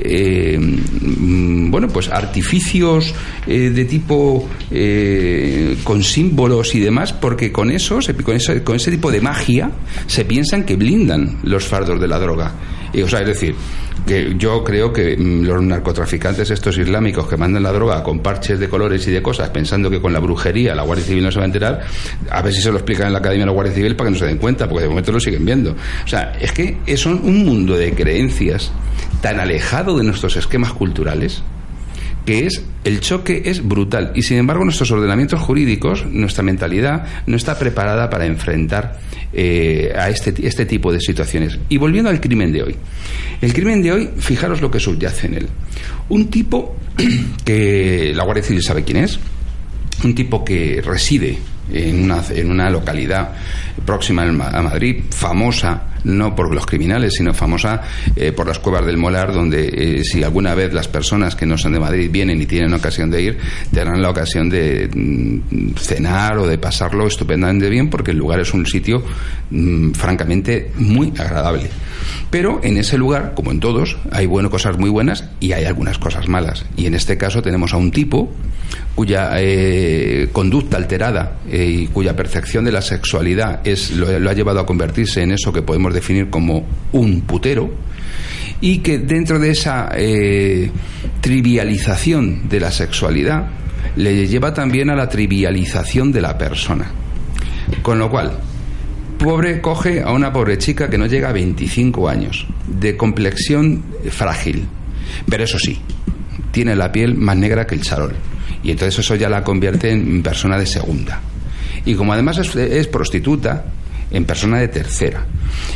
eh, mm, bueno pues artificios eh, de tipo eh, con símbolos y demás porque con eso con ese, con ese tipo de magia se piensan que blindan los fardos de la droga. O sea es decir que yo creo que mm, los narcotraficantes estos islámicos que mandan la droga con parches de colores y de cosas pensando que con la brujería la Guardia Civil no se va a enterar a ver si se lo explican en la Academia de la Guardia Civil para que no se den cuenta porque de momento lo siguen viendo. O sea es que es un un mundo de creencias tan alejado de nuestros esquemas culturales que es el choque es brutal. Y sin embargo nuestros ordenamientos jurídicos nuestra mentalidad no está preparada para enfrentar eh, a este, este tipo de situaciones. Y volviendo al crimen de hoy. El crimen de hoy fijaros lo que subyace en él. Un tipo que la Guardia Civil sabe quién es un tipo que reside en una, en una localidad próxima a Madrid, famosa no por los criminales, sino famosa eh, por las cuevas del Molar, donde eh, si alguna vez las personas que no son de Madrid vienen y tienen ocasión de ir, tendrán la ocasión de mm, cenar o de pasarlo estupendamente bien, porque el lugar es un sitio mm, francamente muy agradable. Pero en ese lugar, como en todos, hay bueno, cosas muy buenas y hay algunas cosas malas. Y en este caso tenemos a un tipo cuya eh, conducta alterada y cuya percepción de la sexualidad es, lo, lo ha llevado a convertirse en eso que podemos definir como un putero y que dentro de esa eh, trivialización de la sexualidad le lleva también a la trivialización de la persona. Con lo cual, pobre coge a una pobre chica que no llega a 25 años, de complexión frágil, pero eso sí, tiene la piel más negra que el charol. Y entonces eso ya la convierte en persona de segunda. Y como además es, es prostituta, en persona de tercera.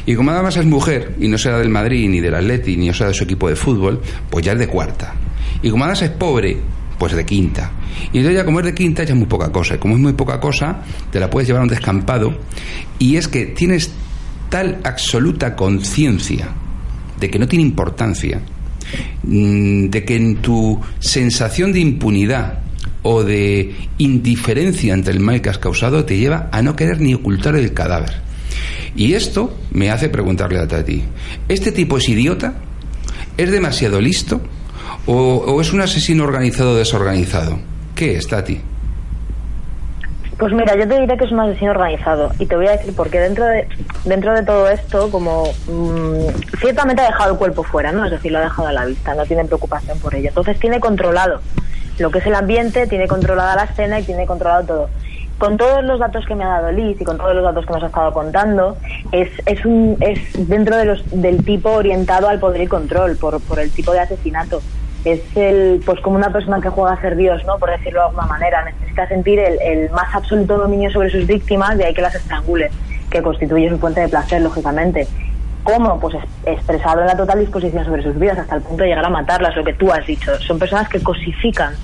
Y como además es mujer, y no será del Madrid, ni del Atleti, ni será de su equipo de fútbol, pues ya es de cuarta. Y como además es pobre, pues de quinta. Y entonces ya como es de quinta ya es muy poca cosa. Y como es muy poca cosa, te la puedes llevar a un descampado. Y es que tienes tal absoluta conciencia de que no tiene importancia, mm, de que en tu sensación de impunidad o de indiferencia ante el mal que has causado te lleva a no querer ni ocultar el cadáver. Y esto me hace preguntarle a ti, ¿este tipo es idiota? ¿Es demasiado listo? ¿O, es un asesino organizado o desorganizado? ¿Qué es, Tati? Pues mira, yo te diré que es un asesino organizado y te voy a decir porque dentro de dentro de todo esto, como mm, ciertamente ha dejado el cuerpo fuera, ¿no? Es decir, lo ha dejado a la vista, no tiene preocupación por ello. Entonces tiene controlado lo que es el ambiente, tiene controlada la escena y tiene controlado todo. con todos los datos que me ha dado Liz y con todos los datos que nos ha estado contando, es, es, un, es dentro de los, del tipo orientado al poder y control, por, por el tipo de asesinato. Es el, pues como una persona que juega a ser Dios, ¿no? Por decirlo de alguna manera. Necesita sentir el, el más absoluto dominio sobre sus víctimas, de ahí que las estrangule, que constituye su fuente de placer, lógicamente. ¿Cómo? Pues es- expresado en la total disposición sobre sus vidas, hasta el punto de llegar a matarlas, lo que tú has dicho. Son personas que cosifican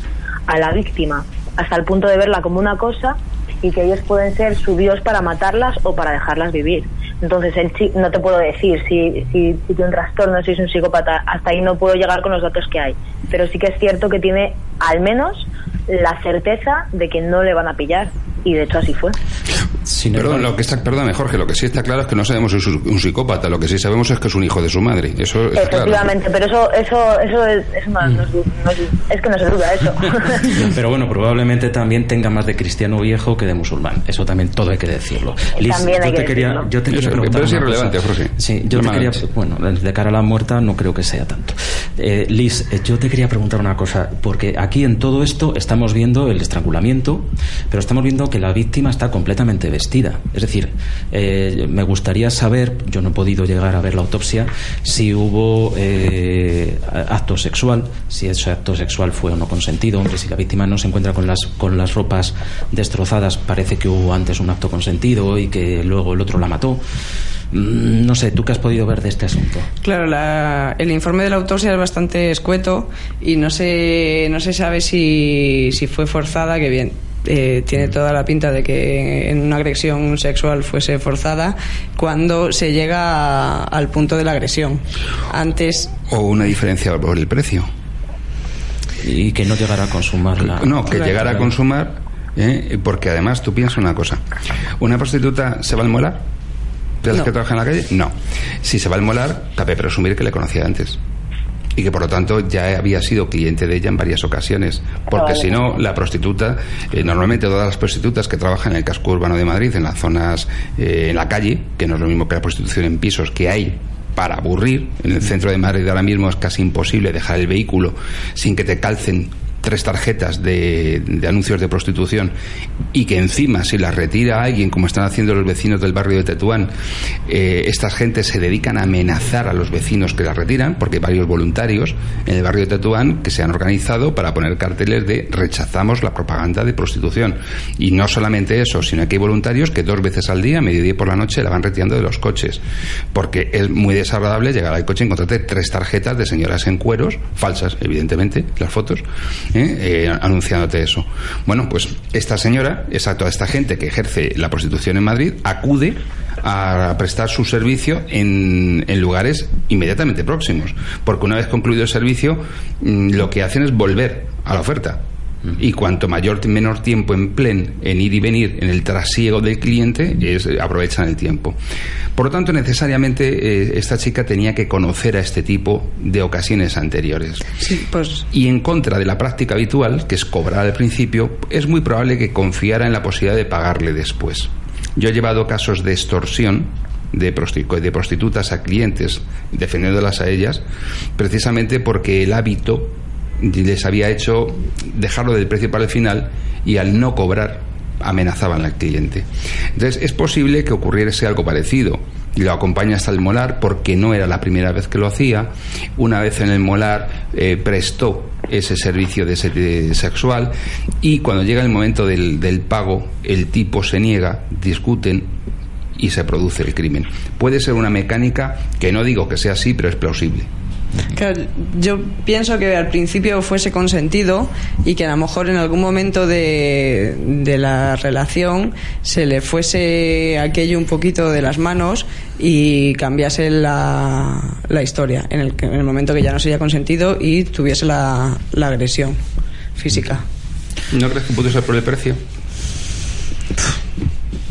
a la víctima, hasta el punto de verla como una cosa y que ellos pueden ser su Dios para matarlas o para dejarlas vivir. Entonces, el chi- no te puedo decir si, si, si tiene un trastorno, si es un psicópata, hasta ahí no puedo llegar con los datos que hay. Pero sí que es cierto que tiene al menos la certeza de que no le van a pillar. Y de hecho así fue. Sin Perdón, lo que está, perdóname, Jorge, lo que sí está claro es que no sabemos si es un psicópata, lo que sí sabemos es que es un hijo de su madre. Eso está claro. Efectivamente, pero eso eso eso es, eso no, no es, du- no es- es que no se duda eso. Pero bueno, probablemente también tenga más de cristiano viejo que de musulmán. Eso también todo hay que decirlo. También hay yo que te quería, decirlo. yo te quería Eso, preguntar pero es una irrelevante, cosa. Jorge. Sí, yo te quería, bueno, de cara a la muerta no creo que sea tanto. Eh, Liz, eh, yo te quería preguntar una cosa, porque aquí en todo esto estamos viendo el estrangulamiento, pero estamos viendo que la víctima está completamente vestida. Es decir, eh, me gustaría saber, yo no he podido llegar a ver la autopsia, si hubo eh, acto sexual, si ese acto sexual fue o no consentido, hombre, si la víctima no se encuentra con las, con las ropas destrozadas, parece que hubo antes un acto consentido y que luego el otro la mató. Mm, No sé, ¿tú qué has podido ver de este asunto? Claro, la- el informe de la autopsia es bastante escueto y no se, no se sabe si, si fue forzada, que bien, eh, tiene toda la pinta de que en una agresión sexual fuese forzada cuando se llega a- al punto de la agresión. Antes, O una diferencia por el precio. Y que no llegara a consumarla. No, que llegara a consumar, ¿eh? porque además tú piensas una cosa. ¿Una prostituta se va al molar? ¿De las No. que trabajan en la calle? No. Si se va al molar, cabe presumir que le conocía antes. Y que por lo tanto ya había sido cliente de ella en varias ocasiones. Porque si no, la prostituta, eh, normalmente todas las prostitutas que trabajan en el casco urbano de Madrid, en las zonas, eh, en la calle, que no es lo mismo que la prostitución en pisos que hay para aburrir. En el centro de Madrid ahora mismo es casi imposible dejar el vehículo sin que te calcen tres tarjetas de, anuncios de prostitución y que encima si las retira alguien como están haciendo los vecinos del barrio de Tetuán eh, estas gentes se dedican a amenazar a los vecinos que las retiran porque hay varios voluntarios en el barrio de Tetuán que se han organizado para poner carteles de rechazamos la propaganda de prostitución. Y no solamente eso sino que hay voluntarios que dos veces al día mediodía por la noche la van retirando de los coches. Porque es muy desagradable llegar al coche y encontrarte tres tarjetas de señoras en cueros falsas evidentemente las fotos ¿eh? Eh, anunciándote eso. Bueno, pues esta señora, esa, toda esta gente que ejerce la prostitución en Madrid, acude a prestar su servicio en, en lugares inmediatamente próximos. Porque una vez concluido el servicio, mm, lo que hacen es volver a la oferta. Y cuanto mayor menor tiempo empleen en ir y venir en el trasiego del cliente, es, eh, aprovechan el tiempo. Por lo tanto, necesariamente eh, esta chica tenía que conocer a este tipo de ocasiones anteriores. sí, pues Y en contra de la práctica habitual, que es cobrar al principio, es muy probable que confiara en la posibilidad de pagarle después. Yo he llevado casos de extorsión de prostitutas a clientes, defendiéndolas a ellas, precisamente porque el hábito les había hecho dejarlo del precio para el final y al no cobrar amenazaban al cliente. Entonces es posible que ocurriese algo parecido. Lo acompaña hasta el molar porque no era la primera vez que lo hacía. Una vez en el molar eh, prestó ese servicio de, de sexual y cuando llega el momento del, del pago el tipo se niega, discuten y se produce el crimen. Puede ser una mecánica que no digo que sea así, pero es plausible. Claro, yo pienso que al principio fuese consentido y que a lo mejor en algún momento de, de la relación se le fuese aquello un poquito de las manos y cambiase la, la historia en el, que- en el momento que ya no sería consentido y tuviese la, la agresión física. ¿No crees que pudo ser por el precio?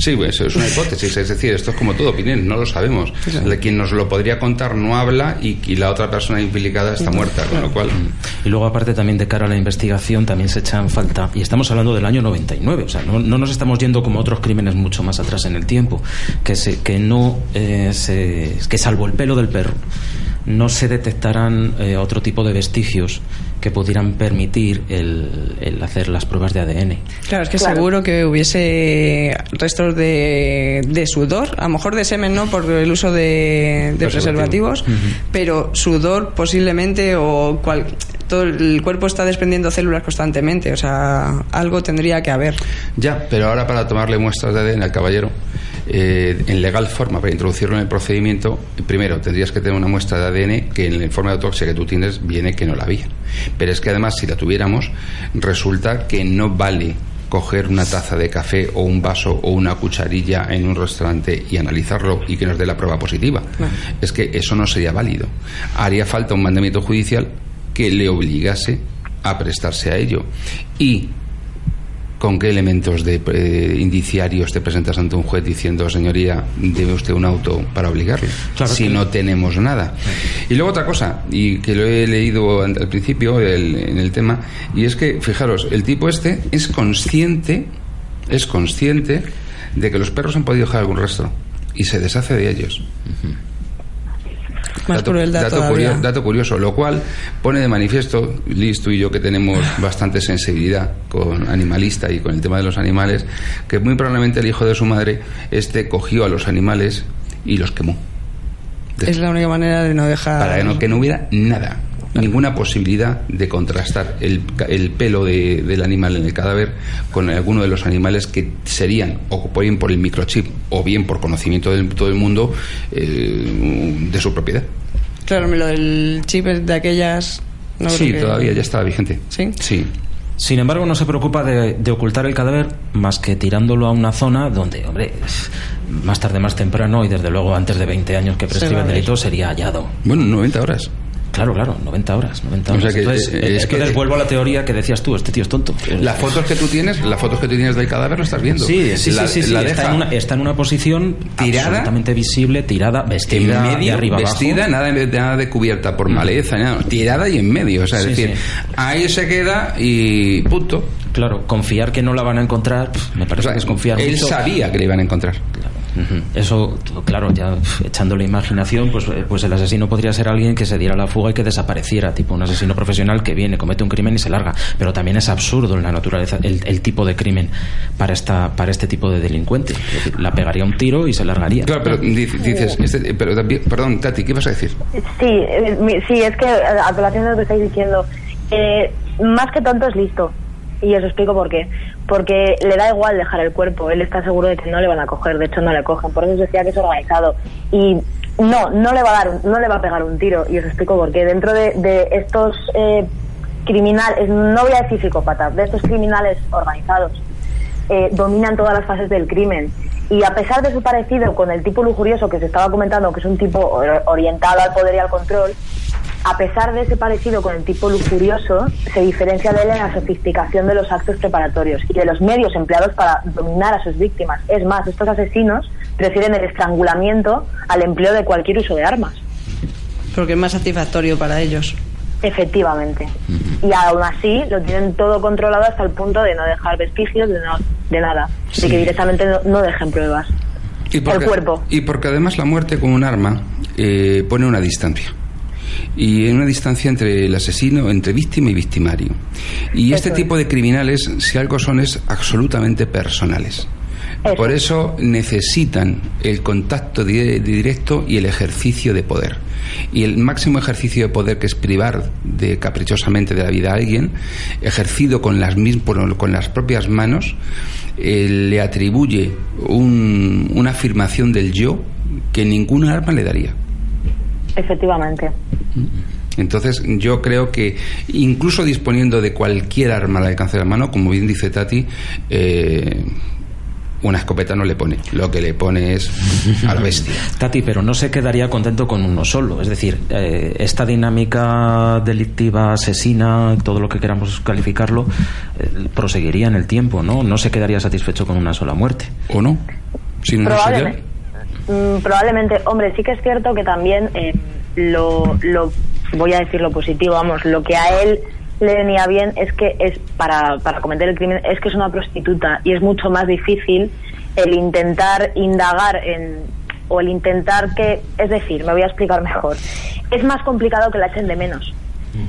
Sí, pues es una hipótesis, es decir, esto es como todo, opinión, no lo sabemos. De quien nos lo podría contar no habla y, y la otra persona implicada está muerta, con lo cual... Y luego, aparte, también de cara a la investigación, también se echa en falta, y estamos hablando del año 99, o sea, no, no nos estamos yendo como otros crímenes mucho más atrás en el tiempo, que, se, que no eh, se, que salvo el pelo del perro, no se detectarán eh, otro tipo de vestigios que pudieran permitir el, el hacer las pruebas de ADN. Claro, es que Claro. seguro que hubiese restos de, de sudor, a lo mejor de semen no por el uso de, de Preservativo. preservativos, pero sudor posiblemente o cual, todo el cuerpo está desprendiendo células constantemente, o sea, algo tendría que haber. Ya, pero ahora para tomarle muestras de ADN al caballero, eh, en legal forma, para introducirlo en el procedimiento, primero tendrías que tener una muestra de ADN que en el informe de autopsia que tú tienes viene que no la había. Pero es que además, si la tuviéramos, resulta que no vale coger una taza de café o un vaso o una cucharilla en un restaurante y analizarlo y que nos dé la prueba positiva. Es que eso no sería válido. Haría falta un mandamiento judicial que le obligase a prestarse a ello. Y ¿Con qué elementos de, eh, indiciarios te presentas ante un juez diciendo, señoría, debe usted un auto para obligarle? Claro si que- no tenemos nada. Y luego otra cosa, y que lo he leído al principio el- en el tema, y es que, fijaros, el tipo este es consciente, es consciente de que los perros han podido dejar algún rastro y se deshace de ellos. Más crueldad dato, todavía. curio- dato curioso, lo cual pone de manifiesto, Liz, tú y yo que tenemos bastante sensibilidad con animalista y con el tema de los animales, que muy probablemente el hijo de su madre este cogió a los animales y los quemó. De- Es la única manera de no dejar... para que no, que no hubiera nada, ninguna posibilidad de contrastar el, ca- el pelo de- del animal en el cadáver con alguno de los animales que serían, o bien por el microchip, o bien por conocimiento de todo el mundo, eh, de su propiedad. Claro, lo del chip es de aquellas... no sí, que- todavía ya está vigente. ¿Sí? Sí. Sin embargo, no se preocupa de, de ocultar el cadáver más que tirándolo a una zona donde, hombre, más tarde, más temprano y desde luego antes de 20 años que prescribe el delito sería hallado. Bueno, 90 horas. Claro, claro, 90 horas, 90 O horas. sea que, entonces, eh, es que- vuelvo a la teoría que decías tú, este tío es tonto. Las fotos que tú tienes, las fotos que tú tienes del cadáver lo estás viendo. Sí, sí, La- sí, sí, sí, la está, en una, está en una posición Tirada. absolutamente visible, tirada, en vestida de medio, arriba vestida, abajo. nada, de- nada de cubierta por maleza, nada, tirada y en medio. O sea, es decir, ahí se queda y punto. Claro, confiar que no la van a encontrar, me O parece sea, que es confiar él mucho. sabía que le iban a encontrar. Eso, claro, ya echando la imaginación, pues, eh, pues el asesino podría ser alguien que se diera la fuga y que desapareciera, tipo un asesino profesional que viene, comete un crimen y se larga. Pero también es absurdo en la naturaleza el, el tipo de crimen para esta para este tipo de delincuente. Es decir, la pegaría un tiro y se largaría. Claro, pero di- dices, este- pero también- perdón, Tati, ¿qué ibas a decir? Sí, eh, sí, es que eh, a colación de lo que estáis diciendo, eh, más que tonto es listo. Y os explico por qué. Porque le da igual dejar el cuerpo. Él está seguro de que no le van a coger. De hecho, no le cogen. Por eso os decía que es organizado. Y no, no le va a dar, no le va a pegar un tiro. Y os explico por qué. Dentro de, de estos eh, criminales, no voy a decir psicópatas, de estos criminales organizados, eh, dominan todas las fases del crimen. Y a pesar de su parecido con el tipo lujurioso que se estaba comentando, que es un tipo or- orientado al poder y al control, a pesar de ese parecido con el tipo lujurioso, se diferencia de él en la sofisticación de los actos preparatorios y de los medios empleados para dominar a sus víctimas. Es más, estos asesinos prefieren el estrangulamiento al empleo de cualquier uso de armas. Porque es más satisfactorio para ellos. Efectivamente. Y aún así lo tienen todo controlado hasta el punto de no dejar vestigios de, no- de nada. De que directamente no, no dejen pruebas. Y porque, El cuerpo. Y porque además la muerte con un arma eh, pone una distancia. Y una distancia entre el asesino, entre víctima y victimario. Y este es. tipo de criminales, si algo son, es absolutamente personales. Eso. Por eso necesitan el contacto di- directo y el ejercicio de poder. Y el máximo ejercicio de poder que es privar de caprichosamente de la vida a alguien, ejercido con las, con las propias manos, eh, le atribuye un- una afirmación del yo que ninguna arma le daría. Efectivamente. Entonces yo creo que incluso disponiendo de cualquier arma al alcance de la mano, como bien dice Tati, eh, una escopeta no le pone. Lo que le pone es a la bestia. Tati, pero no se quedaría contento con uno solo. Es decir, eh, esta dinámica delictiva, asesina, todo lo que queramos calificarlo, eh, proseguiría en el tiempo, ¿no? No se quedaría satisfecho con una sola muerte. ¿O no? Si no, no sería- Probablemente. Mm, probablemente, hombre, sí que es cierto que también eh, lo, lo, voy a decir lo positivo, vamos, lo que a él le venía bien es que es para, para cometer el crimen es que es una prostituta y es mucho más difícil el intentar indagar en o el intentar que, es decir, me voy a explicar mejor, es más complicado que la echen de menos.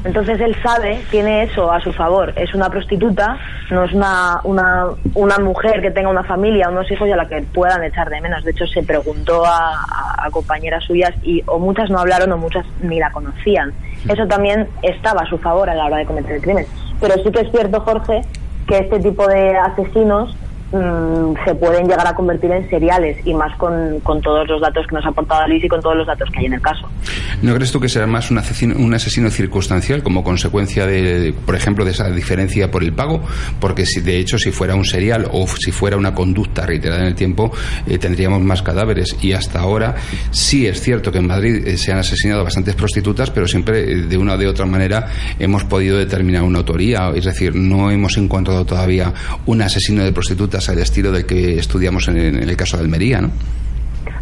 Entonces él sabe, tiene eso a su favor. Es una prostituta, no es una, una, una mujer que tenga una familia, unos hijos y a la que puedan echar de menos. De hecho, se preguntó a, a compañeras suyas y o muchas no hablaron o muchas ni la conocían. Eso también estaba a su favor a la hora de cometer el crimen. Pero sí que es cierto, Jorge, que este tipo de asesinos mm, se pueden llegar a convertir en seriales y más con, todos los datos que nos ha aportado Luis y con todos los datos que hay en el caso. ¿No crees tú que será más un asesino, un asesino circunstancial como consecuencia de, por ejemplo, de esa diferencia por el pago? Porque si de hecho si fuera un serial o si fuera una conducta reiterada en el tiempo, eh, tendríamos más cadáveres. Y hasta ahora sí es cierto que en Madrid eh, se han asesinado bastantes prostitutas, pero siempre eh, de una o de otra manera hemos podido determinar una autoría. Es decir, no hemos encontrado todavía un asesino de prostitutas al estilo del que estudiamos en, en el caso de Almería, ¿no?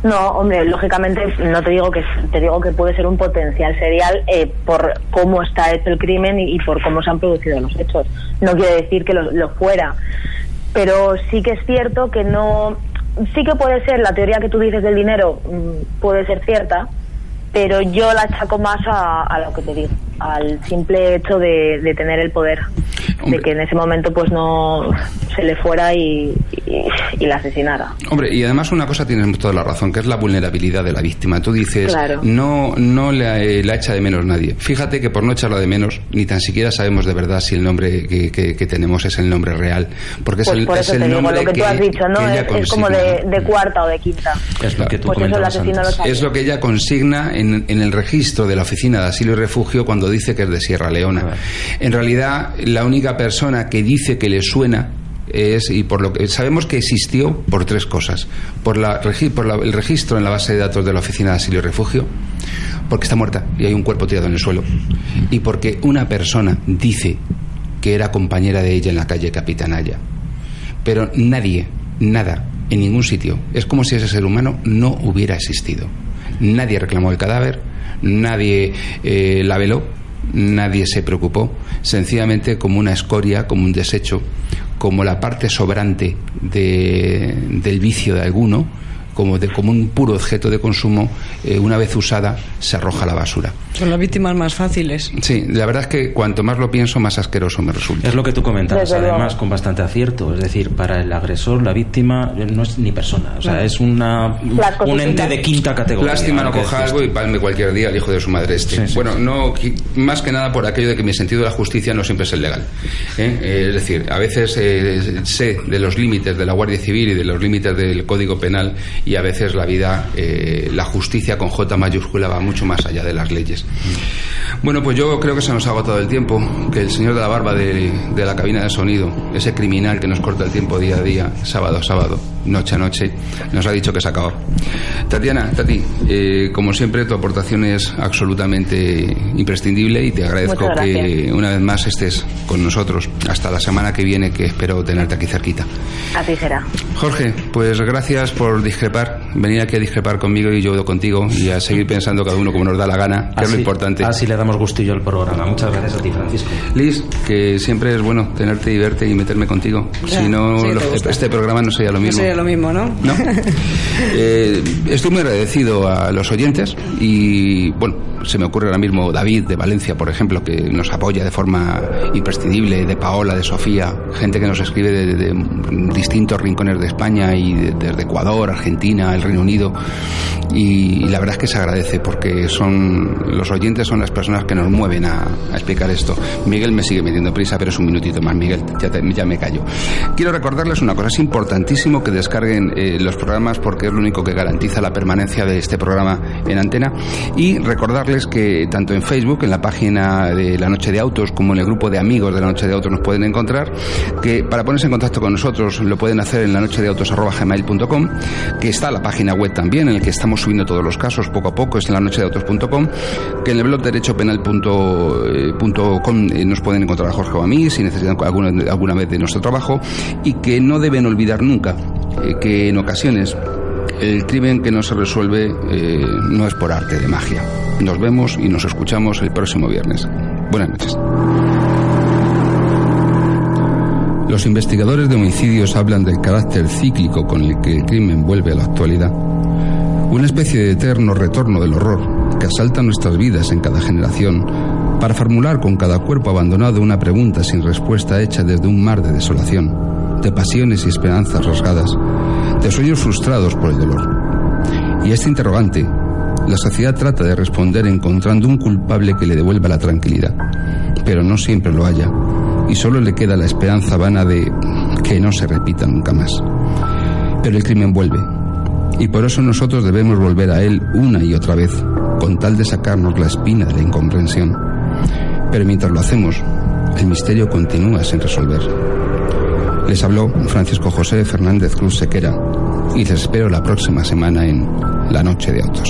No, hombre, lógicamente no te digo que te digo que puede ser un potencial serial eh, por cómo está hecho el crimen y, y por cómo se han producido los hechos. No quiere decir que lo, lo fuera, pero sí que es cierto que no, sí que puede ser la teoría que tú dices del dinero mm, puede ser cierta, pero yo la achaco más a, a lo que te digo, al simple hecho de, de tener el poder, Hombre. de que en ese momento pues no se le fuera y, y, y la asesinara. Hombre, y además una cosa tienes toda la razón, que es la vulnerabilidad de la víctima. Tú dices, Claro. no, no la, eh, la echa de menos nadie. Fíjate que por no echarla de menos, ni tan siquiera sabemos de verdad si el nombre que, que- que tenemos es el nombre real. Porque Pues es el, por es el te digo nombre lo que, tú has dicho, ¿no? Es, es como de, de cuarta o de quinta. Es lo que tú Pues eso el comentabas antes. lo. Es lo que ella consigna en, en el registro de la Oficina de Asilo y Refugio cuando dice que es de Sierra Leona. En realidad, la única persona que dice que le suena es, y por lo que sabemos que existió por tres cosas. Por, la, por la- el registro en la base de datos de la Oficina de Asilo y Refugio, porque está muerta y hay un cuerpo tirado en el suelo, y porque una persona dice que era compañera de ella en la calle Capitanaya. Pero nadie, nada, en ningún sitio. Es como si ese ser humano no hubiera existido. Nadie reclamó el cadáver, nadie eh, la veló, nadie se preocupó. Sencillamente como una escoria, como un desecho, como la parte sobrante de- del vicio de alguno, como, de, como un puro objeto de consumo, eh, una vez usada, se arroja a la basura. Son las víctimas más fáciles. Sí, la verdad es que cuanto más lo pienso, más asqueroso me resulta. Es lo que tú comentabas, Desde luego. además, con bastante acierto. Es decir, para el agresor, la víctima eh, no es ni persona. O sea, es una, un ente de quinta categoría. Lástima no coja algo y palme cualquier día al hijo de su madre este. Sí, sí, bueno, sí. no más que nada por aquello de que mi sentido de la justicia no siempre es el legal. ¿eh? Eh, es decir, a veces eh, sé de los límites de la Guardia Civil y de los límites del Código Penal y a veces la vida, eh, la justicia con J mayúscula va mucho más allá de las leyes. Bueno, pues yo creo que se nos ha agotado el tiempo, que el señor de la barba de, de la cabina de sonido, ese criminal que nos corta el tiempo día a día, sábado a sábado, noche a noche, nos ha dicho que se acabó. Tatiana, Tati, eh, como siempre tu aportación es absolutamente imprescindible y te agradezco que una vez más estés con nosotros hasta la semana que viene, que espero tenerte aquí cerquita. Así será. Jorge, pues gracias por discrepar, venir aquí a discrepar conmigo y yo contigo y a seguir pensando cada uno como nos da la gana, que es lo importante. Así le damos gustillo al programa. Muchas gracias a ti, Francisco. Liz, que siempre es bueno tenerte y verte y meterme contigo. Ya, si no, sí, te lo- gusta. este programa no sería lo No mismo. sería lo mismo, ¿no? ¿No? Eh, estoy muy agradecido a los oyentes y, bueno, se me ocurre ahora mismo David de Valencia, por ejemplo, que nos apoya de forma imprescindible, de Paola, de Sofía, gente que nos escribe de, de distintos rincones de España y de- desde Ecuador, Argentina, el Reino Unido y, la verdad es que se agradece porque son los oyentes son las personas que nos mueven a, a explicar esto. Miguel me sigue metiendo prisa, pero es un minutito más, Miguel, ya, te- ya me callo. Quiero recordarles una cosa, es importantísimo que descarguen eh, los programas porque es lo único que garantiza la permanencia de este programa en antena y recordarles que tanto en Facebook, en la página de La Noche de Autos, como en el grupo de amigos de La Noche de Autos nos pueden encontrar, que para ponerse en contacto con nosotros lo pueden hacer en la noche de autos.gmail.com, que está la página web también en la que estamos subiendo todos los casos poco a poco, es en la noche de autos.com, que en el blog derechopenal.com eh, nos pueden encontrar a Jorge o a mí si necesitan alguna, alguna vez de nuestro trabajo y que no deben olvidar nunca eh, que en ocasiones el crimen que no se resuelve eh, no es por arte de magia. Nos vemos y nos escuchamos el próximo viernes. Buenas noches. Los investigadores de homicidios hablan del carácter cíclico con el que el crimen vuelve a la actualidad. Una especie de eterno retorno del horror que asalta nuestras vidas en cada generación para formular con cada cuerpo abandonado una pregunta sin respuesta hecha desde un mar de desolación, de pasiones y esperanzas rasgadas, de sueños frustrados por el dolor. Y a este interrogante, la sociedad trata de responder encontrando un culpable que le devuelva la tranquilidad, pero no siempre lo haya, y solo le queda la esperanza vana de que no se repita nunca más. Pero el crimen vuelve, y por eso nosotros debemos volver a él una y otra vez, con tal de sacarnos la espina de la incomprensión. Pero mientras lo hacemos, el misterio continúa sin resolver. Les habló Francisco José Fernández Cruz Sequera y les espero la próxima semana en La Noche de Autos.